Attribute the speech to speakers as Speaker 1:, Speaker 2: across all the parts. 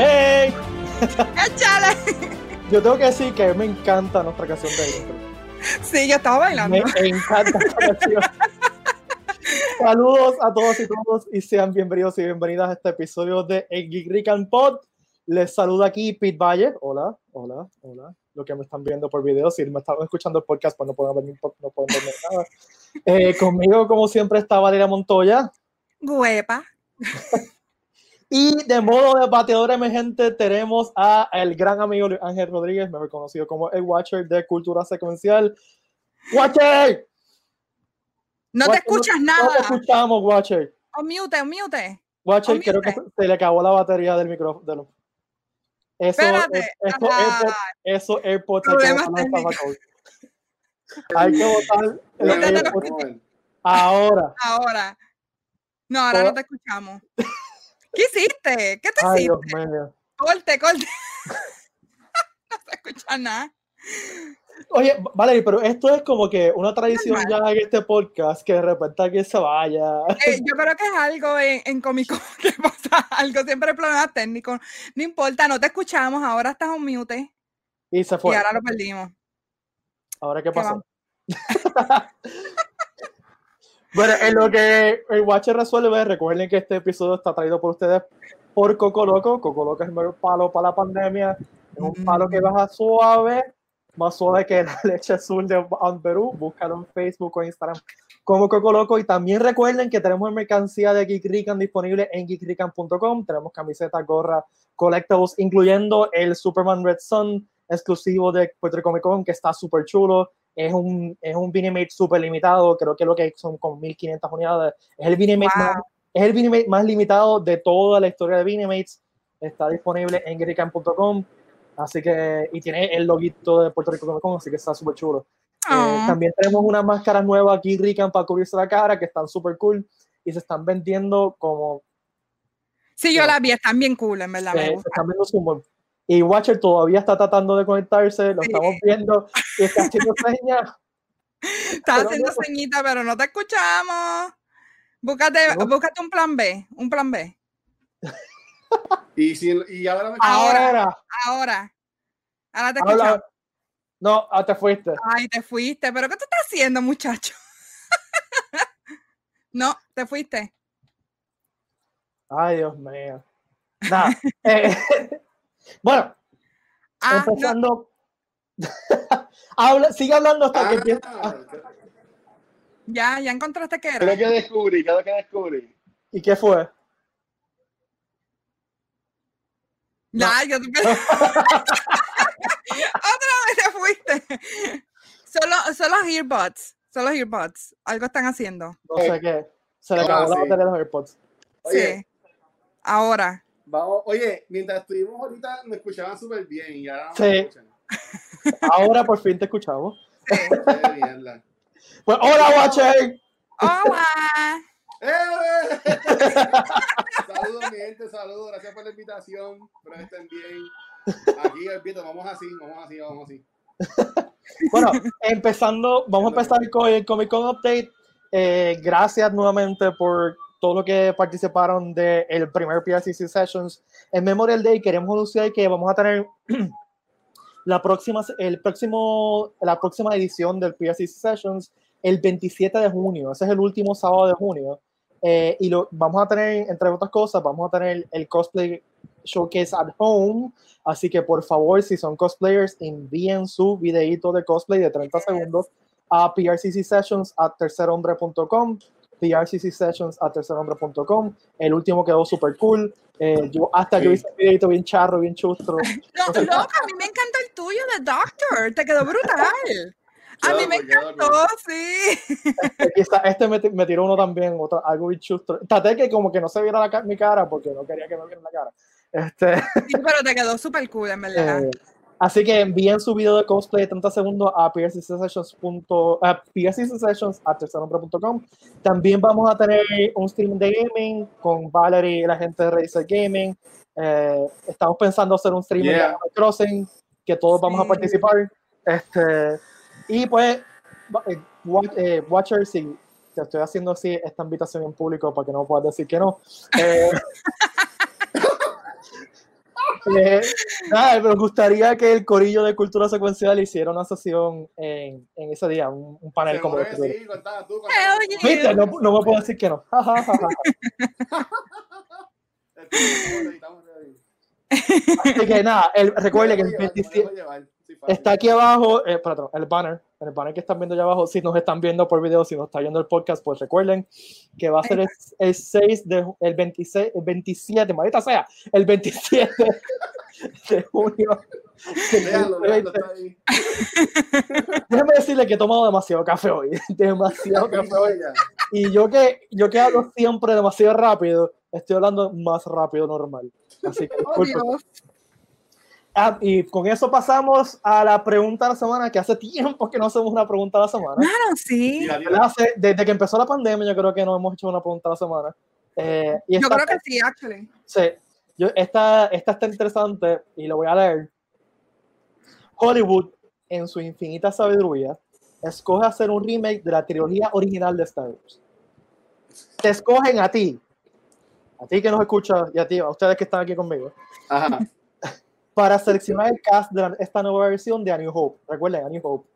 Speaker 1: ¡Hey!
Speaker 2: ¡Échale!
Speaker 1: Yo tengo que decir que me encanta nuestra canción de intro.
Speaker 2: Sí, yo estaba bailando.
Speaker 1: Me encanta esta canción. Saludos a todos y todas y sean bienvenidos y bienvenidas a este episodio de El Geek Rican Pod. Les saluda aquí Pete Valle. Hola, hola, hola. Lo que me están viendo por video, si me están escuchando el podcast, pues no pueden ver, no pueden ver nada. Eh, conmigo, como siempre, está Valeria Montoya.
Speaker 2: Huepa.
Speaker 1: Y de modo de bateador emergente tenemos a el gran amigo Ángel Rodríguez, mejor conocido como el Watcher de Cultura Secuencial. ¡Watcher!
Speaker 2: No te escuchas nada.
Speaker 1: No te escuchamos, Watcher.
Speaker 2: Unmute, unmute.
Speaker 1: Watcher, creo que se le acabó la batería del micrófono. Eso,
Speaker 2: Espérate.
Speaker 1: eso, AirPods, eso AirPods hay que botar el AirPods. Ahora.
Speaker 2: Ahora. No, ahora no te escuchamos. ¿Qué hiciste? ¿Qué te
Speaker 1: Ay,
Speaker 2: hiciste?
Speaker 1: Dios mío.
Speaker 2: Corte, corte. no se escucha nada.
Speaker 1: Oye, Valerie, pero esto es como que una tradición ya en este podcast que de repente alguien se vaya.
Speaker 2: Eh, yo creo que es algo en, en Comic Con que pasa algo, siempre problemas técnicos. No importa, no te escuchamos, ahora estás un mute.
Speaker 1: Y se fue.
Speaker 2: Y ahora lo perdimos.
Speaker 1: ¿Ahora qué pasó? bueno, en lo que el Watcher resuelve, recuerden que este episodio está traído por ustedes por Coco Loco. Coco Loco es el mejor palo para la pandemia. Es un palo que baja suave, más suave que la leche azul de Perú. Búscalo en Facebook o Instagram como Coco Loco. Y también recuerden que tenemos mercancía de Geek Rican disponible en geekrican.com. Tenemos camisetas, gorras, collectibles, incluyendo el Superman Red Sun exclusivo de Puerto Comic Con, que está súper chulo. Es un, es un Vinimate súper limitado, creo que lo que son con 1500 unidades. Es el Vinimate,
Speaker 2: Wow.
Speaker 1: más, es el Vinimate más limitado de toda la historia de Vinimates. Está disponible en geekrican.com. Así que, y tiene el loguito de Puerto Rico Comic Con, así que está súper chulo. Eh, también tenemos unas máscaras nuevas aquí, Rican, para cubrirse la cara, que están súper cool y se están vendiendo como.
Speaker 2: Sí, yo la vi, están bien cool, en verdad.
Speaker 1: eh,
Speaker 2: me
Speaker 1: se
Speaker 2: gusta.
Speaker 1: están vendiendo Y Watcher todavía está tratando de conectarse, lo
Speaker 2: Sí.
Speaker 1: estamos viendo y está haciendo señas.
Speaker 2: Estás
Speaker 1: pero
Speaker 2: haciendo
Speaker 1: no-
Speaker 2: ceñita, pero no te escuchamos. Búscate,
Speaker 1: No.
Speaker 2: búscate un plan B, un plan B.
Speaker 3: Y, si, y ahora me
Speaker 2: Ahora.
Speaker 1: Ahora,
Speaker 2: Ahora. Ahora te escuchamos.
Speaker 1: No, ah, te fuiste.
Speaker 2: Ay, te fuiste. ¿Pero qué tú estás haciendo, muchacho? no, te fuiste.
Speaker 1: Ay, Dios mío. Nada. eh, bueno,
Speaker 2: Ah, no.
Speaker 1: Habla, sigue hablando hasta que
Speaker 3: Ah,
Speaker 1: empiece. ah,
Speaker 2: ya, ya encontraste que
Speaker 3: creo
Speaker 2: era.
Speaker 3: que descubrí, creo que descubrí.
Speaker 1: ¿Y qué fue?
Speaker 2: Ya, yo te... Otra vez te fuiste. Solo, son los earbuds. Son los earbuds. Algo están haciendo.
Speaker 1: No sé qué. Se le acabó la
Speaker 3: sí.
Speaker 1: batería de los.
Speaker 3: Oye,
Speaker 2: Sí. Ahora.
Speaker 3: Vamos, oye, mientras estuvimos ahorita me escuchaban súper bien y ahora
Speaker 1: Sí.
Speaker 3: me escuchan.
Speaker 1: Ahora por fin te escuchamos.
Speaker 2: Sí.
Speaker 1: Pues, hola, Watcher.
Speaker 2: Hola.
Speaker 3: ¡Eh! saludos, mi gente, saludos, gracias por la invitación. Espero que estén bien. Aquí, Alpito, vamos así, vamos así, vamos así.
Speaker 1: Bueno, empezando, vamos a empezar con el Comic Con Update. Eh, gracias nuevamente por todo lo que participaron del el primer PRCC Sessions. En Memorial Day queremos anunciar que vamos a tener la próxima, el próximo, la próxima edición del PRCC Sessions el 27 de junio. Ese es el último sábado de junio. Eh, y lo vamos a tener, entre otras cosas, vamos a tener el cosplay showcase at home. Así que por favor, si son cosplayers, envíen su videito de cosplay de 30 segundos a PRCC Sessions at tercerhombre.com. PRCC Sessions at tercerhombre.com. El último quedó super cool. Eh, yo hasta yo
Speaker 3: Sí.
Speaker 1: hice un videito bien charro, bien chustro.
Speaker 2: No, loca, a mí me encanta el tuyo de Doctor. Te quedó brutal. A mí me encantó, sí.
Speaker 1: Está, este me, me tiró uno también, otro, algo bien chustro. Traté que como que no se viera la mi cara porque no quería que me vieran la cara. Este,
Speaker 2: Sí, pero te quedó súper cool, en verdad.
Speaker 1: Eh, así que envíen su video de cosplay de 30 segundos a a tercernombre.com. También vamos a tener un stream de gaming con Valerie y la gente de Razer Gaming. Eh, estamos pensando hacer un stream de
Speaker 3: Yeah.
Speaker 1: Animal Crossing, que todos vamos a
Speaker 2: Sí.
Speaker 1: participar. Este, y pues, eh, wa- eh, Watcher, si te estoy haciendo así esta invitación en público para que no puedas decir que no. Eh, Eh, nada, me gustaría que el corillo de cultura secuencial hiciera una sesión en, en ese día, un, un panel como este.
Speaker 3: sí, tú.
Speaker 1: ¿Viste? No, no me puedo decir que no. Así que nada, el, recuerde que el
Speaker 3: dejo llevar, me
Speaker 1: 27 está aquí abajo, eh, perdón, el banner, el banner que están viendo allá abajo, si nos están viendo por video, si nos está viendo el podcast, pues recuerden que va a ser el, el 6 de, el 26, el 27, maldita sea, el 27 de junio. del
Speaker 3: Véanlo, véanlo,
Speaker 1: 2020.
Speaker 3: está ahí.
Speaker 1: Déjeme decirle que he tomado demasiado café hoy, demasiado café hoy. Y yo que, yo que hablo siempre demasiado rápido, estoy hablando más rápido normal. Así que
Speaker 2: Oh.
Speaker 1: Ah, y con eso pasamos a la pregunta de la semana, que hace tiempo que no hacemos una pregunta de la semana.
Speaker 2: Claro, sí.
Speaker 1: Hace- desde que empezó la pandemia, yo creo que no hemos hecho una pregunta de la semana. Eh, y
Speaker 2: Yo
Speaker 1: esta,
Speaker 2: creo que sí, actually.
Speaker 1: sí, yo- esta, esta está interesante y lo voy a leer. Hollywood, en su infinita sabiduría, escoge hacer un remake de la trilogía original de Star Wars. Te escogen a ti, a ti que nos escuchas y a ti, a ustedes que están aquí conmigo,
Speaker 3: Ajá.
Speaker 1: Para seleccionar el cast de la- esta nueva versión de A New Hope. Recuerden, A New Hope.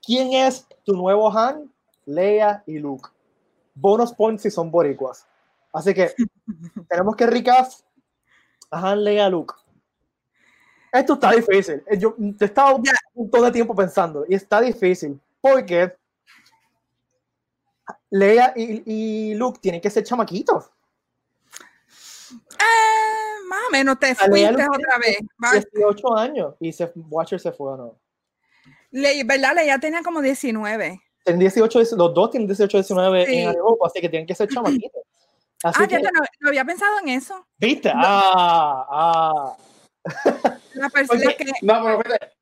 Speaker 1: ¿Quién es tu nuevo Han, Leia y Luke? Bonus points si son boricuas. Así que tenemos que recast a Han, Leia, Luke. Esto está difícil. Eh, Yo he estado un montón de tiempo pensando y está difícil porque Leia y, y Luke tienen que ser chamaquitos.
Speaker 2: Eh, más o menos te fuiste otra vez. Va-
Speaker 1: 18 años y se, Watcher se fue o no.
Speaker 2: Le- ¿Verdad? Leia tenía como 19.
Speaker 1: Tienen 18, los dos tienen 18, 19
Speaker 2: Sí.
Speaker 1: en Europa, así que tienen que ser chamaquitos. Así
Speaker 2: Ah,
Speaker 1: que,
Speaker 2: ya te- no, no había pensado en eso.
Speaker 1: ¿viste? Ah, ah.
Speaker 2: La persona
Speaker 1: Oye,
Speaker 2: que
Speaker 3: No, pero fíjate,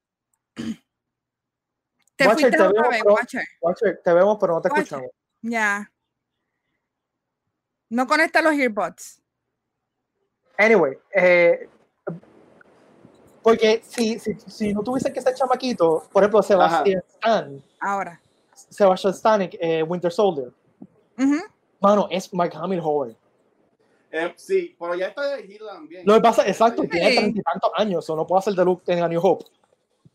Speaker 2: te
Speaker 1: Watcher,
Speaker 2: fuiste
Speaker 1: te
Speaker 2: otra
Speaker 1: veo
Speaker 2: vez,
Speaker 1: pro-
Speaker 2: Watcher.
Speaker 1: Watcher, te vemos, pero no te
Speaker 2: Watcher.
Speaker 1: escuchamos.
Speaker 2: Ya. No conecta los earbuds.
Speaker 1: Anyway, eh, porque si, si, si no tuviesen que ser chamaquito, por ejemplo, Sebastian Stan,
Speaker 2: Ahora.
Speaker 1: Sebastian Stan, eh, Winter Soldier, mano, es Mark Hamill joven.
Speaker 3: eh, sí, pero ya está elegido también.
Speaker 1: Lo que pasa, exacto,
Speaker 2: Sí.
Speaker 1: tiene treinta y tantos años, o no puede hacer de Luke en A New Hope.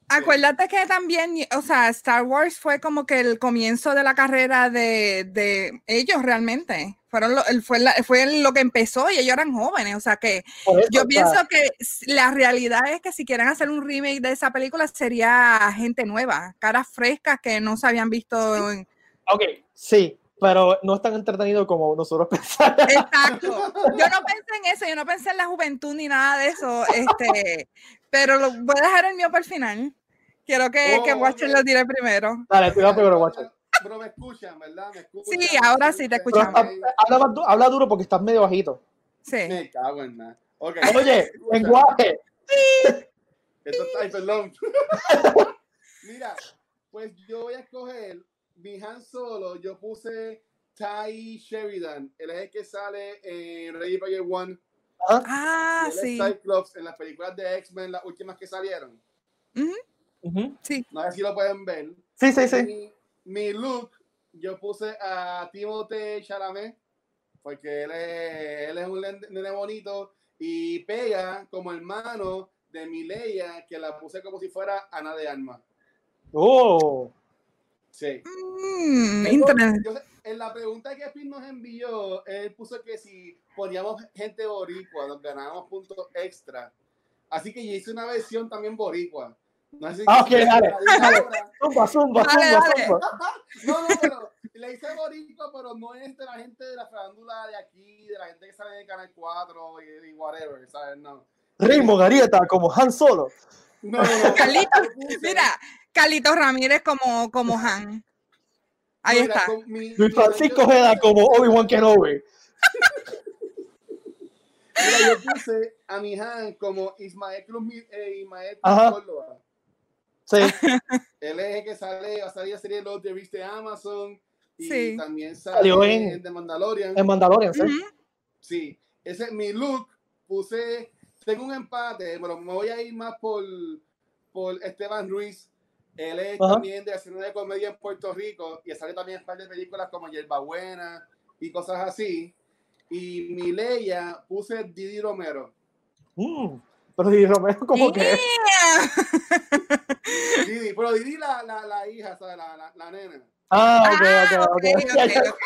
Speaker 2: Acuérdate que también, o sea, Star Wars fue como que el comienzo de la carrera de, de ellos realmente. Fueron lo, el- fue, la- fue lo que empezó y ellos eran jóvenes. O sea que
Speaker 1: eso,
Speaker 2: yo pienso que la realidad es que si quieren hacer un remake de esa película sería gente nueva, caras frescas que no se habían visto. en-
Speaker 1: Ok, sí, pero no es tan entretenido como nosotros pensamos.
Speaker 2: Exacto. Yo no pensé en eso, yo no pensé en la juventud ni nada de eso. Este, pero lo, voy a dejar el mío para el final. Quiero que, que
Speaker 3: Oh,
Speaker 2: Watcher
Speaker 3: ok.
Speaker 2: lo tire primero.
Speaker 1: Dale, vas primero, Watcher.
Speaker 3: Pero me escuchan, ¿verdad? Me escuchan.
Speaker 2: Sí, ahora sí te escuchamos.
Speaker 1: hab- habla, habla duro porque estás medio bajito.
Speaker 2: Sí.
Speaker 3: Me cago en nada.
Speaker 1: Oye, lenguaje.
Speaker 3: Esto está, ay, perdón. Mira, pues yo voy a escoger mi Han Solo. Yo puse Ty Sheridan. Él es el que sale en Ready Player One.
Speaker 2: Ah,
Speaker 3: es
Speaker 2: sí.
Speaker 3: Cyclops en las películas de X-Men, las últimas que salieron.
Speaker 2: Ujú,
Speaker 1: Ujú.
Speaker 2: Sí.
Speaker 3: No sé si lo pueden ver.
Speaker 1: Sí, sí, sí.
Speaker 3: Mi, mi look, yo puse a Timothée Chalamet, porque él es, él es un nene bonito y pega como hermano de mi Leia, que la puse como si fuera Ana de Armas.
Speaker 1: Oh.
Speaker 3: Sí.
Speaker 2: Mm,
Speaker 3: Tengo-
Speaker 2: interesante.
Speaker 3: yo sé- en la pregunta que Pin nos envió, él puso que si poníamos gente boricua, nos ganábamos puntos extra. Así que yo hice una versión también boricua. No sé si
Speaker 1: Ah, ok, dale. Zumba, zumba,
Speaker 2: Dale,
Speaker 1: zumba,
Speaker 2: dale.
Speaker 1: zumba.
Speaker 3: No, no, pero le hice boricua, pero no es de la gente de la farándula de aquí, de la gente que sale de Canal 4 y, y whatever, ¿sabes? No.
Speaker 1: Ritmo, Garieta, como Han Solo.
Speaker 3: No, no, no.
Speaker 2: Mira, Carlitos Ramírez como, como Han. Ahí
Speaker 3: mira,
Speaker 2: está.
Speaker 3: mi-
Speaker 1: Luis Francisco Ojeda como Obi-Wan Kenobi.
Speaker 3: Mira, yo puse a mi Han como Ismael Cruz, eh, Ismael. Córdoba.
Speaker 1: Sí.
Speaker 3: Él es el que sale, va a salir la serie de los de Beast de Amazon. Y
Speaker 2: Sí.
Speaker 3: también
Speaker 1: Salió
Speaker 3: sale
Speaker 1: en-
Speaker 3: en The Mandalorian.
Speaker 1: En Mandalorian, sí.
Speaker 3: Sí, ese es mi look. Puse, tengo un empate, pero me voy a ir más por, por Esteban Ruiz. Él es
Speaker 1: Ajá.
Speaker 3: también de hacer de comedia en Puerto Rico y sale también en par de películas como Yerba Buena y cosas así. Y mi Leia puse Didi Romero.
Speaker 1: Mm. Pero Didi Romero, como que.
Speaker 3: Didi, pero Didi la, la, la hija, ¿sabes? La, la, la nena.
Speaker 1: Ah, ok,
Speaker 2: Ah,
Speaker 1: ok,
Speaker 2: ok,
Speaker 1: ok.
Speaker 2: ok, ok.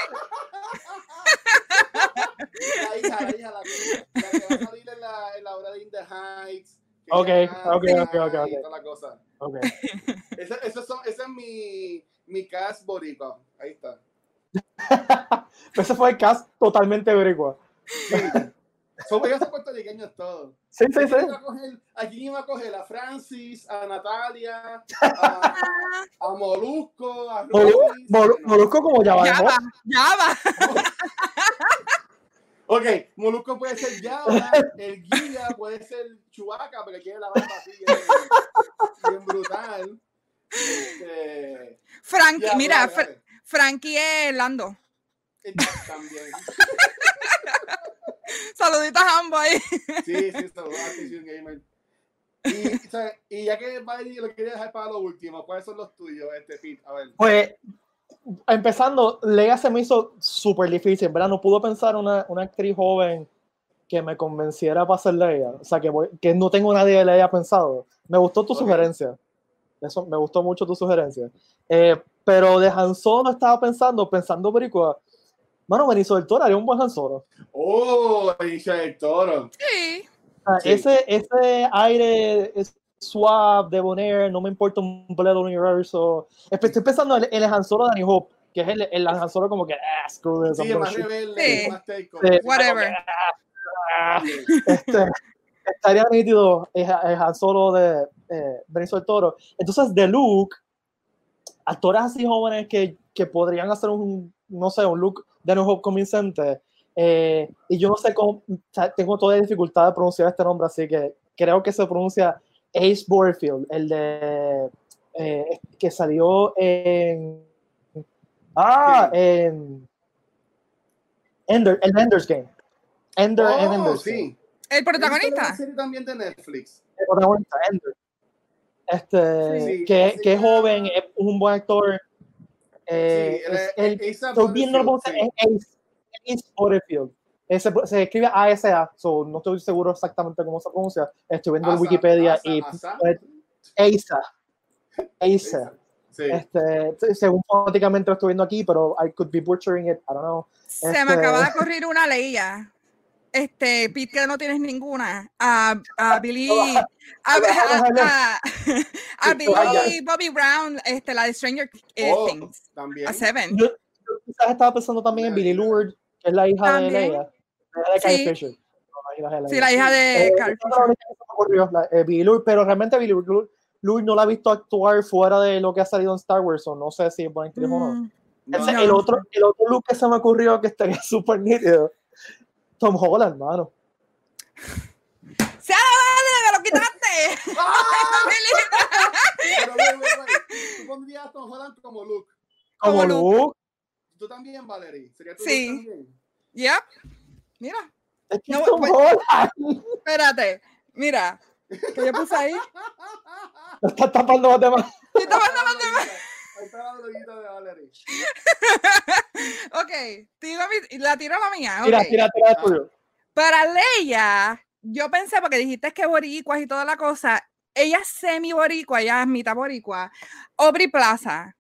Speaker 3: La hija, la hija, la, que- la que va a salir en la, en la obra de In the Heights.
Speaker 1: Ok, ok, ok, ok, ok.
Speaker 3: y toda la cosa.
Speaker 1: Ok.
Speaker 3: Ese, ese, son, ese es mi, mi cast boricua. Ahí está.
Speaker 1: Ese fue el cast totalmente boricua.
Speaker 3: Sí. Son ellos puertorriqueños todos.
Speaker 1: Sí, sí,
Speaker 3: ¿A
Speaker 1: sí.
Speaker 3: quién iba a coger- ¿A Francis? ¿A Natalia? ¿A, a Molusco? ¿A
Speaker 1: Molu-? Molu-. Molusco como ya va
Speaker 2: Ya va, ya va.
Speaker 3: Ok, Molusco puede ser Java, el guía puede ser Chubaca, porque quiere la barba así bien, bien brutal. Este,
Speaker 2: Frankie,
Speaker 3: ya,
Speaker 2: mira,
Speaker 3: dale.
Speaker 2: Frankie es Lando.
Speaker 3: Eh, También.
Speaker 2: Saluditos a ambos ahí.
Speaker 3: Sí, sí, saludos a Gamer. Y, o sea, y ya que lo quería dejar para lo último, ¿cuáles son los tuyos, este Pete? A ver.
Speaker 1: Pues, empezando, Leia se me hizo súper difícil, ¿verdad? No pudo pensar una, una actriz joven que me convenciera para ser Leia. O sea, que, voy- que no tengo nadie de Leia pensado. Me gustó tu
Speaker 3: Ok.
Speaker 1: sugerencia. Eso, me gustó mucho tu sugerencia. Eh, pero de Han Solo estaba pensando, pensando Boricua, Mano, Benicio del Toro haría un buen Han Solo.
Speaker 3: Oh, Benicio del Toro.
Speaker 2: Sí.
Speaker 1: Sea,
Speaker 3: Sí.
Speaker 1: ese, ese aire suave, debonair, no me importa un bledo universo. Estoy pensando en, el Han Solo de New Hope, que es el, el Han Solo como que, ah, screw this,
Speaker 3: Sí, más
Speaker 1: shoot".
Speaker 3: rebelde,
Speaker 2: Sí.
Speaker 3: más.
Speaker 1: Sí,
Speaker 2: Whatever.
Speaker 1: ah,
Speaker 3: Sí.
Speaker 1: este, estaría nítido el, el Han Solo de eh, Benicio del Toro. Entonces, de Luke, actores así jóvenes que, que podrían hacer un, no sé, un look de New Hope convincente. eh, y yo no sé cómo, tengo toda la dificultad de pronunciar este nombre, así que creo que se pronuncia Ace Borfield, el de eh, que salió en. Ah, en. Ender, el Ender's Game. Ender en
Speaker 3: Oh,
Speaker 1: Ender's Game.
Speaker 3: sí.
Speaker 2: El
Speaker 3: ¿Viste
Speaker 2: protagonista.
Speaker 3: serie también de Netflix.
Speaker 1: el protagonista, Ender. Este,
Speaker 3: Sí,
Speaker 1: que,
Speaker 3: sí,
Speaker 1: que es
Speaker 3: ya.
Speaker 1: joven, es un buen actor. Eh,
Speaker 3: sí,
Speaker 1: es
Speaker 3: él-
Speaker 1: el- estoy viendo
Speaker 3: Butterfield,
Speaker 1: es Ace, Ace Butterfield. Ese- se escribe ASA, so, no estoy seguro exactamente cómo se pronuncia. Estoy viendo en Wikipedia
Speaker 3: Asa,
Speaker 1: y
Speaker 3: Asa.
Speaker 1: pues, Asa. Asa.
Speaker 3: Sí.
Speaker 1: Este, se- según fonéticamente lo estoy viendo aquí, pero I could be butchering it, I don't know.
Speaker 2: Se me
Speaker 1: Este-
Speaker 2: acaba de ocurrir una leía. Este, Pete, que no tienes ninguna. A, a Billy. A, a, a- a Billy Bobby Brown, este, la de Stranger eh,
Speaker 3: Oh,
Speaker 2: Things.
Speaker 3: También.
Speaker 2: A Seven.
Speaker 1: Yo, yo quizás estaba pensando también en Billy Lourdes, que es la hija
Speaker 2: También.
Speaker 1: de Leia. La hija de
Speaker 2: Sí.
Speaker 1: Fisher. No, la hija de
Speaker 2: Sí, la hija de
Speaker 1: ocurrió, la- eh, pero realmente Billy no la he visto actuar fuera de lo que ha salido en Star Wars, o no sé si es buena actriz o no.
Speaker 2: Mm,
Speaker 3: No,
Speaker 1: el, otro, el otro look que se me ocurrió que estaría súper nítido, Tom Holland, mano.
Speaker 2: ¡Se me lo quitaste!
Speaker 3: ¡Ah! Tú pondrías a Tom Holland como Luke.
Speaker 1: Como.
Speaker 3: Tú también, Valerie. ¿Sería tú
Speaker 2: Sí.
Speaker 3: Luke también?
Speaker 2: Yep. Mira,
Speaker 1: Es que
Speaker 2: No,
Speaker 1: Tom
Speaker 2: pues-
Speaker 1: Holland.
Speaker 2: espérate. Mira, que yo puse ahí.
Speaker 1: Lo está tapando más de más.
Speaker 2: ¿Qué está pasando?
Speaker 3: Ahí está la droguita de Valerie.
Speaker 2: Ok, tiro mi- la tiro la mía.
Speaker 1: Tira, tira, tira el tuyo.
Speaker 2: Para Leia, yo pensé, porque dijiste que boricuas y toda la cosa, ella es semi boricua, ella es mitad boricua. Aubrey Plaza.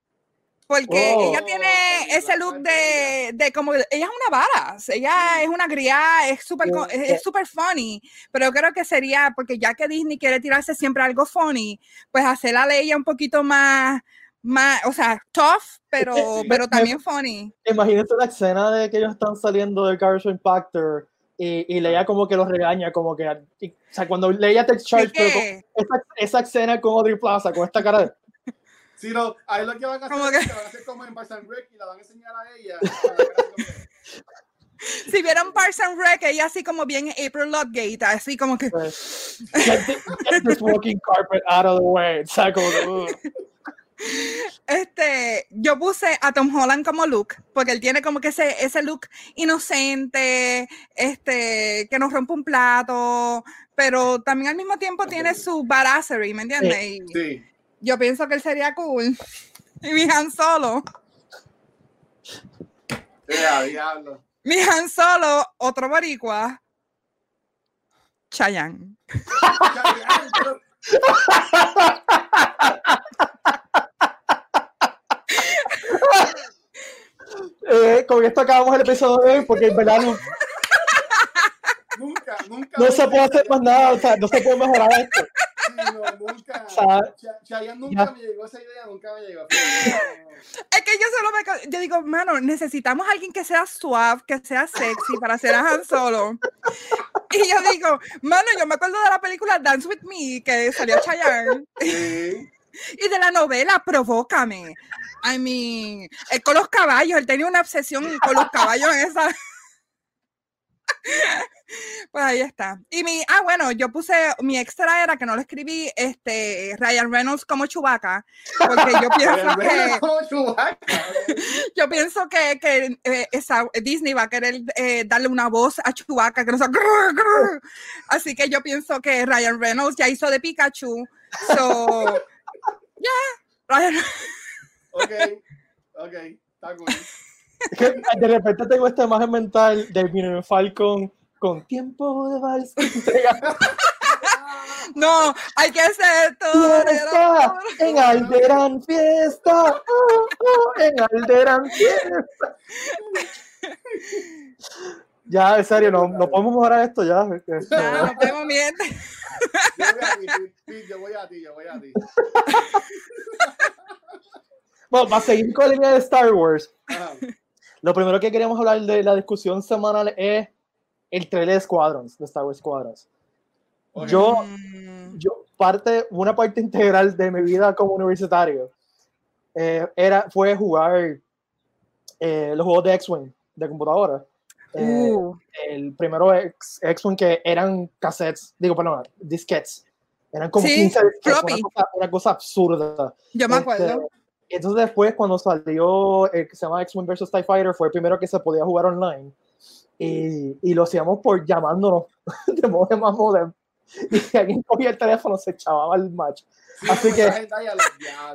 Speaker 2: Porque
Speaker 1: Oh.
Speaker 2: ella tiene ese look de, de como, ella es una vara, ella es una criada, es súper es súper funny, pero yo creo que sería, porque ya que Disney quiere tirarse siempre algo funny, pues hacer a Leia un poquito más, más, o sea, tough, pero, pero también funny.
Speaker 1: Imagínate la escena de que ellos están saliendo del Garage Impactor y, y Leia como que los regaña, como que, y- o sea, cuando Leia takes charge,
Speaker 2: ¿De
Speaker 1: pero con- esa, esa escena con Audrey Plaza, con esta cara de,
Speaker 3: Si no, ahí lo que van a hacer van a hacer como en Parks and Rec y la van a enseñar a ella.
Speaker 2: Si vieron Parks and Rec, ella así como bien April Ludgate, así como que...
Speaker 1: pues, get, get this walking carpet out of the way, o sea, como que, "Ugh".
Speaker 2: Este, yo puse a Tom Holland como Luke, porque él tiene como que ese, ese look inocente, este, que nos rompe un plato, pero también al mismo tiempo tiene su badassery, ¿me entiendes?
Speaker 3: Sí.
Speaker 2: Yo pienso que él sería cool. Y mi Han Solo,
Speaker 3: diablo.
Speaker 2: mi Han Solo, otro boricua, Chayanne.
Speaker 1: Eh, con esto acabamos el episodio de hoy porque en verdad no,
Speaker 3: Nunca, nunca.
Speaker 1: no se puede hacer más nada, o sea, no se puede mejorar esto.
Speaker 3: Nunca. Chayanne nunca
Speaker 1: ya.
Speaker 3: me llegó esa idea, nunca me llegó.
Speaker 2: Es que yo solo me. Yo digo, mano, necesitamos a alguien que sea suave, que sea sexy para hacer a Han Solo. Y yo digo, mano, yo me acuerdo de la película Dance with Me, que salió Chayanne.
Speaker 3: Sí.
Speaker 2: Y de la novela Provócame. I mean, él con los caballos, él tenía una obsesión con los caballos esa. Pues ahí está. Y mi, ah, bueno, yo puse, mi extra era que no lo escribí, este, Ryan Reynolds como Chubaca, porque yo pienso que,
Speaker 3: Como
Speaker 2: yo pienso que, que eh, esa- Disney va a querer eh, darle una voz a Chewbacca que no sea grr, grr. así que yo pienso que Ryan Reynolds ya hizo de Pikachu so ya Ryan
Speaker 3: Ok, ok, está cool.
Speaker 1: Es que de repente tengo esta imagen mental del Millennium Falcon con tiempo de vals.
Speaker 2: no hay que ser
Speaker 1: Fiesta en Alderan, fiesta oh, oh, en Alderan, fiesta. Ya, en serio, no, no podemos mejorar esto ya.
Speaker 2: ya nos vemos bien
Speaker 3: Yo voy a ti, yo voy a ti, yo voy a ti.
Speaker 1: Bueno, para seguir con la línea de Star Wars,
Speaker 3: Ajá.
Speaker 1: lo primero que queremos hablar de la discusión semanal es el trailer de Squadrons, de Star Wars Squadrons.
Speaker 3: Ok.
Speaker 1: Yo,
Speaker 2: Mm,
Speaker 1: yo parte, una parte integral de mi vida como universitario eh, era, fue jugar eh, los juegos de X-Wing de computadora. Eh,
Speaker 2: uh,
Speaker 1: el primero X- X-Wing que eran cassettes, digo, perdón, disquetes. Eran como
Speaker 2: Sí,
Speaker 1: 15 disquetes,
Speaker 2: floppy.
Speaker 1: una cosa, una cosa absurda.
Speaker 2: yo me
Speaker 1: Este,
Speaker 2: acuerdo
Speaker 1: entonces después cuando salió el que se llama X-Wing vs TIE Fighter fue el primero que se podía jugar online y, y lo hacíamos por llamándonos de modem a modem y si alguien cogía el teléfono se echaba al match
Speaker 3: Sí,
Speaker 1: así que-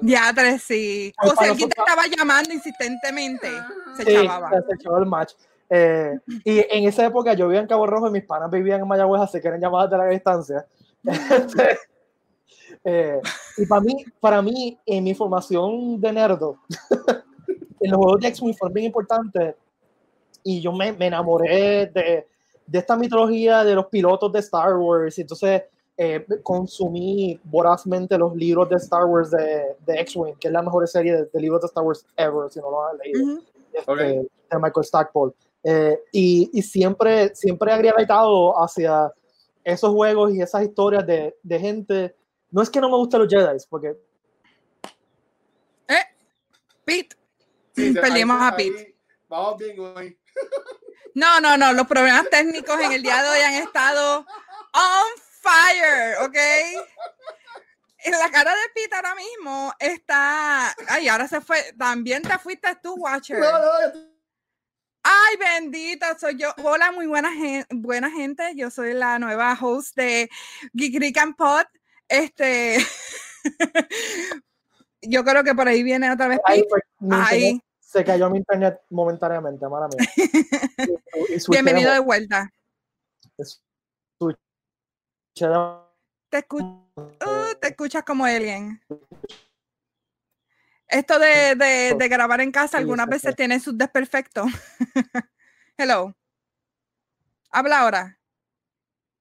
Speaker 2: ya tres sí. O
Speaker 1: para
Speaker 2: alguien te estaba llamando insistentemente se
Speaker 1: sí,
Speaker 2: chavaba.
Speaker 1: se echaba el match Eh, y en esa época yo vivía en Cabo Rojo y mis panas vivían en Mayagüez así que eran llamadas de larga distancia. Este, eh, y para mí, para mí, en mi formación de nerdo, en los juegos de X-Wing fueron bien importantes y yo me, me enamoré de, de esta mitología de los pilotos de Star Wars y entonces eh, consumí vorazmente los libros de Star Wars de, de X-Wing, que es la mejor serie de, de libros de Star Wars ever, si no lo han leído
Speaker 2: Ujú.
Speaker 1: este,
Speaker 3: Ok.
Speaker 1: de Michael Stackpole. Eh, y, y siempre, siempre he gravitado hacia esos juegos y esas historias de, de gente. No es que no me gusten los Jedi, porque
Speaker 2: Pete
Speaker 3: Sí,
Speaker 2: Perdimos
Speaker 3: ahí-
Speaker 2: a Pete.
Speaker 3: Ahí Vamos bien hoy.
Speaker 2: No, no, no, los problemas técnicos en el día de hoy han estado on fire, ¿ok? En la cara de Pete ahora mismo está. Ay, ahora se fue. También te fuiste tú, Watcher.
Speaker 3: No, no,
Speaker 2: Ay, bendita, soy yo. Hola, muy buena gente, buena gente. Yo soy la nueva host de Geek and Pod. Este. yo creo que por ahí viene otra vez
Speaker 1: ahí
Speaker 2: Pete. Ay,
Speaker 1: se cayó mi internet momentáneamente, mala mía. Y- y
Speaker 2: bienvenido de vuelta. Te escucho. Uh, te escuchas como alien. Esto de, de- de grabar en casa algunas veces tiene sus desperfectos. Hello. Habla ahora.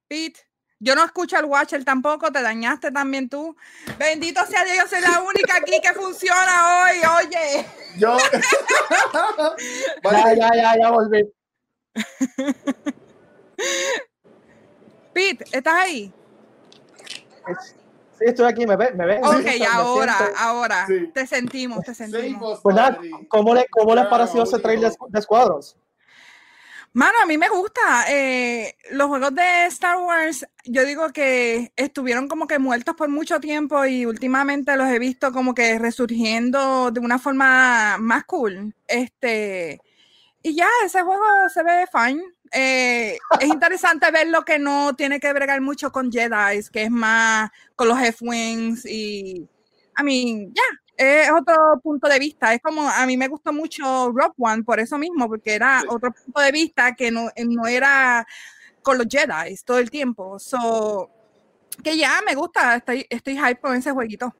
Speaker 2: Pete. Yo no escucho al Watcher tampoco, te dañaste también tú. Bendito sea Dios, yo soy la única aquí que funciona hoy, oye.
Speaker 3: Yo.
Speaker 1: Ya,
Speaker 3: Vale,
Speaker 1: ya, ya, ya volví.
Speaker 2: Pete, ¿estás ahí?
Speaker 1: Sí, estoy aquí, me ves, me ves. me
Speaker 2: Ok,
Speaker 1: me
Speaker 2: ahora, ahora.
Speaker 3: Sí.
Speaker 2: Te sentimos, te sentimos.
Speaker 1: Pues nada,
Speaker 3: Valerie.
Speaker 1: ¿cómo, le, cómo les
Speaker 3: Ya,
Speaker 1: pareció ese trailer de, de Squadrons?
Speaker 2: Mano, a mí me gusta. eh, los juegos de Star Wars, yo digo que estuvieron como que muertos por mucho tiempo y últimamente los he visto como que resurgiendo de una forma más cool. Este, y ya, ese juego se ve fine. Eh, es interesante ver lo que no tiene que bregar mucho con Jedi, que es más con los F-Wings y, I mean, ya, es otro punto de vista. Es como, a mí me gustó mucho Rock One por eso mismo, porque era
Speaker 3: Sí.
Speaker 2: otro punto de vista que no, no era con los Jedi todo el tiempo. So, que ya me gusta, estoy, estoy hype con ese jueguito.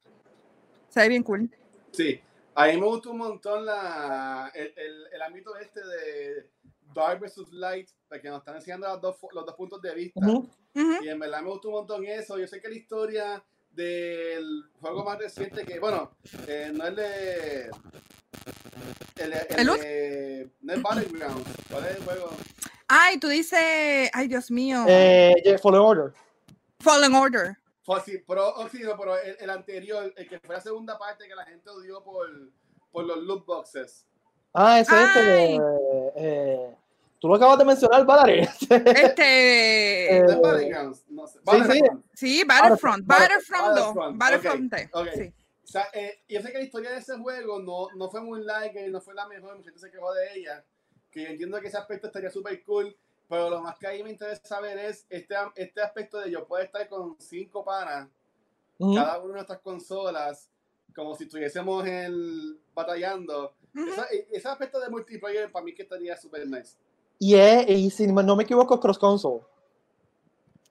Speaker 2: Se ve bien cool.
Speaker 3: Sí, a mí me gustó un montón la, el, el, el ámbito este de Dark versus Light, que nos están enseñando los dos, los dos puntos de vista.
Speaker 1: Ujú.
Speaker 2: Ujú.
Speaker 3: Y en verdad me gustó un montón eso. Yo sé que la historia del juego más reciente, que bueno, eh, no es de. El, el,
Speaker 2: ¿El
Speaker 3: de. No es Battleground. ¿Cuál es el juego?
Speaker 2: Ay, tú dices, ay Dios mío,
Speaker 1: Eh, yeah, Fallen Order.
Speaker 2: Fallen Order.
Speaker 3: Fue así, pero, oh, sí, no, pero el, el anterior, el que fue la segunda parte que la gente odió por, por los loot boxes.
Speaker 1: Ah, ese es este de. Eh, tú lo acabas de mencionar, Valerie.
Speaker 2: Este,
Speaker 1: Eh,
Speaker 3: ¿No sé.
Speaker 1: sí.
Speaker 3: Battlefront.
Speaker 2: sí, Battlefront,
Speaker 1: Battlefront,
Speaker 2: Battlefront 2,
Speaker 3: Battlefront. O sea, eh, yo sé que la historia de ese juego no, no fue muy like, no fue la mejor, mucha gente se quejó de ella. Que yo entiendo que ese aspecto estaría súper cool, pero lo más que ahí me interesa saber es este, este aspecto de yo poder estar con cinco panas,
Speaker 1: Ujú.
Speaker 3: cada una de nuestras consolas, como si estuviésemos en, batallando.
Speaker 2: Ujú.
Speaker 3: Esa- e- ese aspecto de multiplayer para mí que estaría súper nice.
Speaker 1: Y, es, y si no me equivoco, cross console.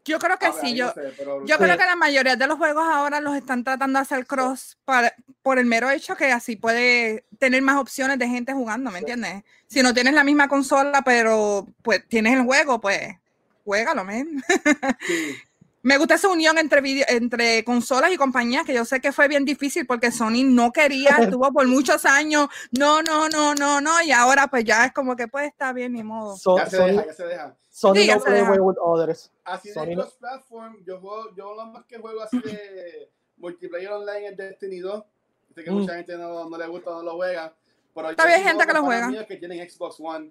Speaker 2: Yo creo que
Speaker 3: A ver,
Speaker 2: sí, yo,
Speaker 3: no sé, pero-
Speaker 2: yo
Speaker 1: Sí.
Speaker 2: creo que la mayoría de los juegos ahora los están tratando de hacer cross para, por el mero hecho que así puede tener más opciones de gente jugando, ¿me entiendes? Si no tienes la misma consola, pero pues tienes el juego, pues juégalo, men.
Speaker 3: Sí.
Speaker 2: Me gusta esa unión entre, video- entre consolas y compañías, que yo sé que fue bien difícil porque Sony no quería, estuvo por muchos años, no, no, no, no, no, y ahora pues ya es como que pues está bien, ni modo.
Speaker 1: So-
Speaker 3: Ya se
Speaker 1: Sony,
Speaker 3: deja, ya se deja.
Speaker 1: Sony
Speaker 2: Sí, ya
Speaker 1: no
Speaker 2: se deja.
Speaker 1: away with others.
Speaker 3: Así de
Speaker 1: Sony no-
Speaker 3: cross platform, yo juego, yo lo más que juego así de multiplayer online es Destiny 2. Sé que
Speaker 1: Mm.
Speaker 3: mucha gente no, no le gusta, no lo juega. Pero
Speaker 2: hay
Speaker 3: sí
Speaker 2: gente que lo juega.
Speaker 3: que tienen Xbox One.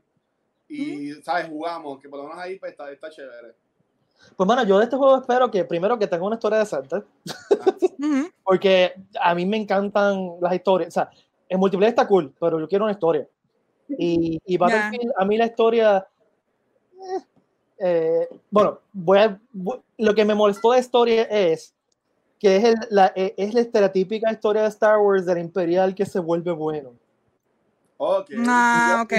Speaker 3: Y, ¿sabes? Jugamos, que por lo menos ahí pues, está, está chévere.
Speaker 1: Pues, mano, yo de este juego espero que primero que tenga una historia decente. Porque a mí me encantan las historias. O sea, el multiplayer está cool, pero yo quiero una historia. Y, y Battlefield, a mí la historia. eh, eh, bueno, voy a, voy- lo que me molestó de historia es que es, el- la, eh, es la estereotípica historia de Star Wars del Imperial que se vuelve bueno.
Speaker 3: Ok.
Speaker 2: Ah, ok.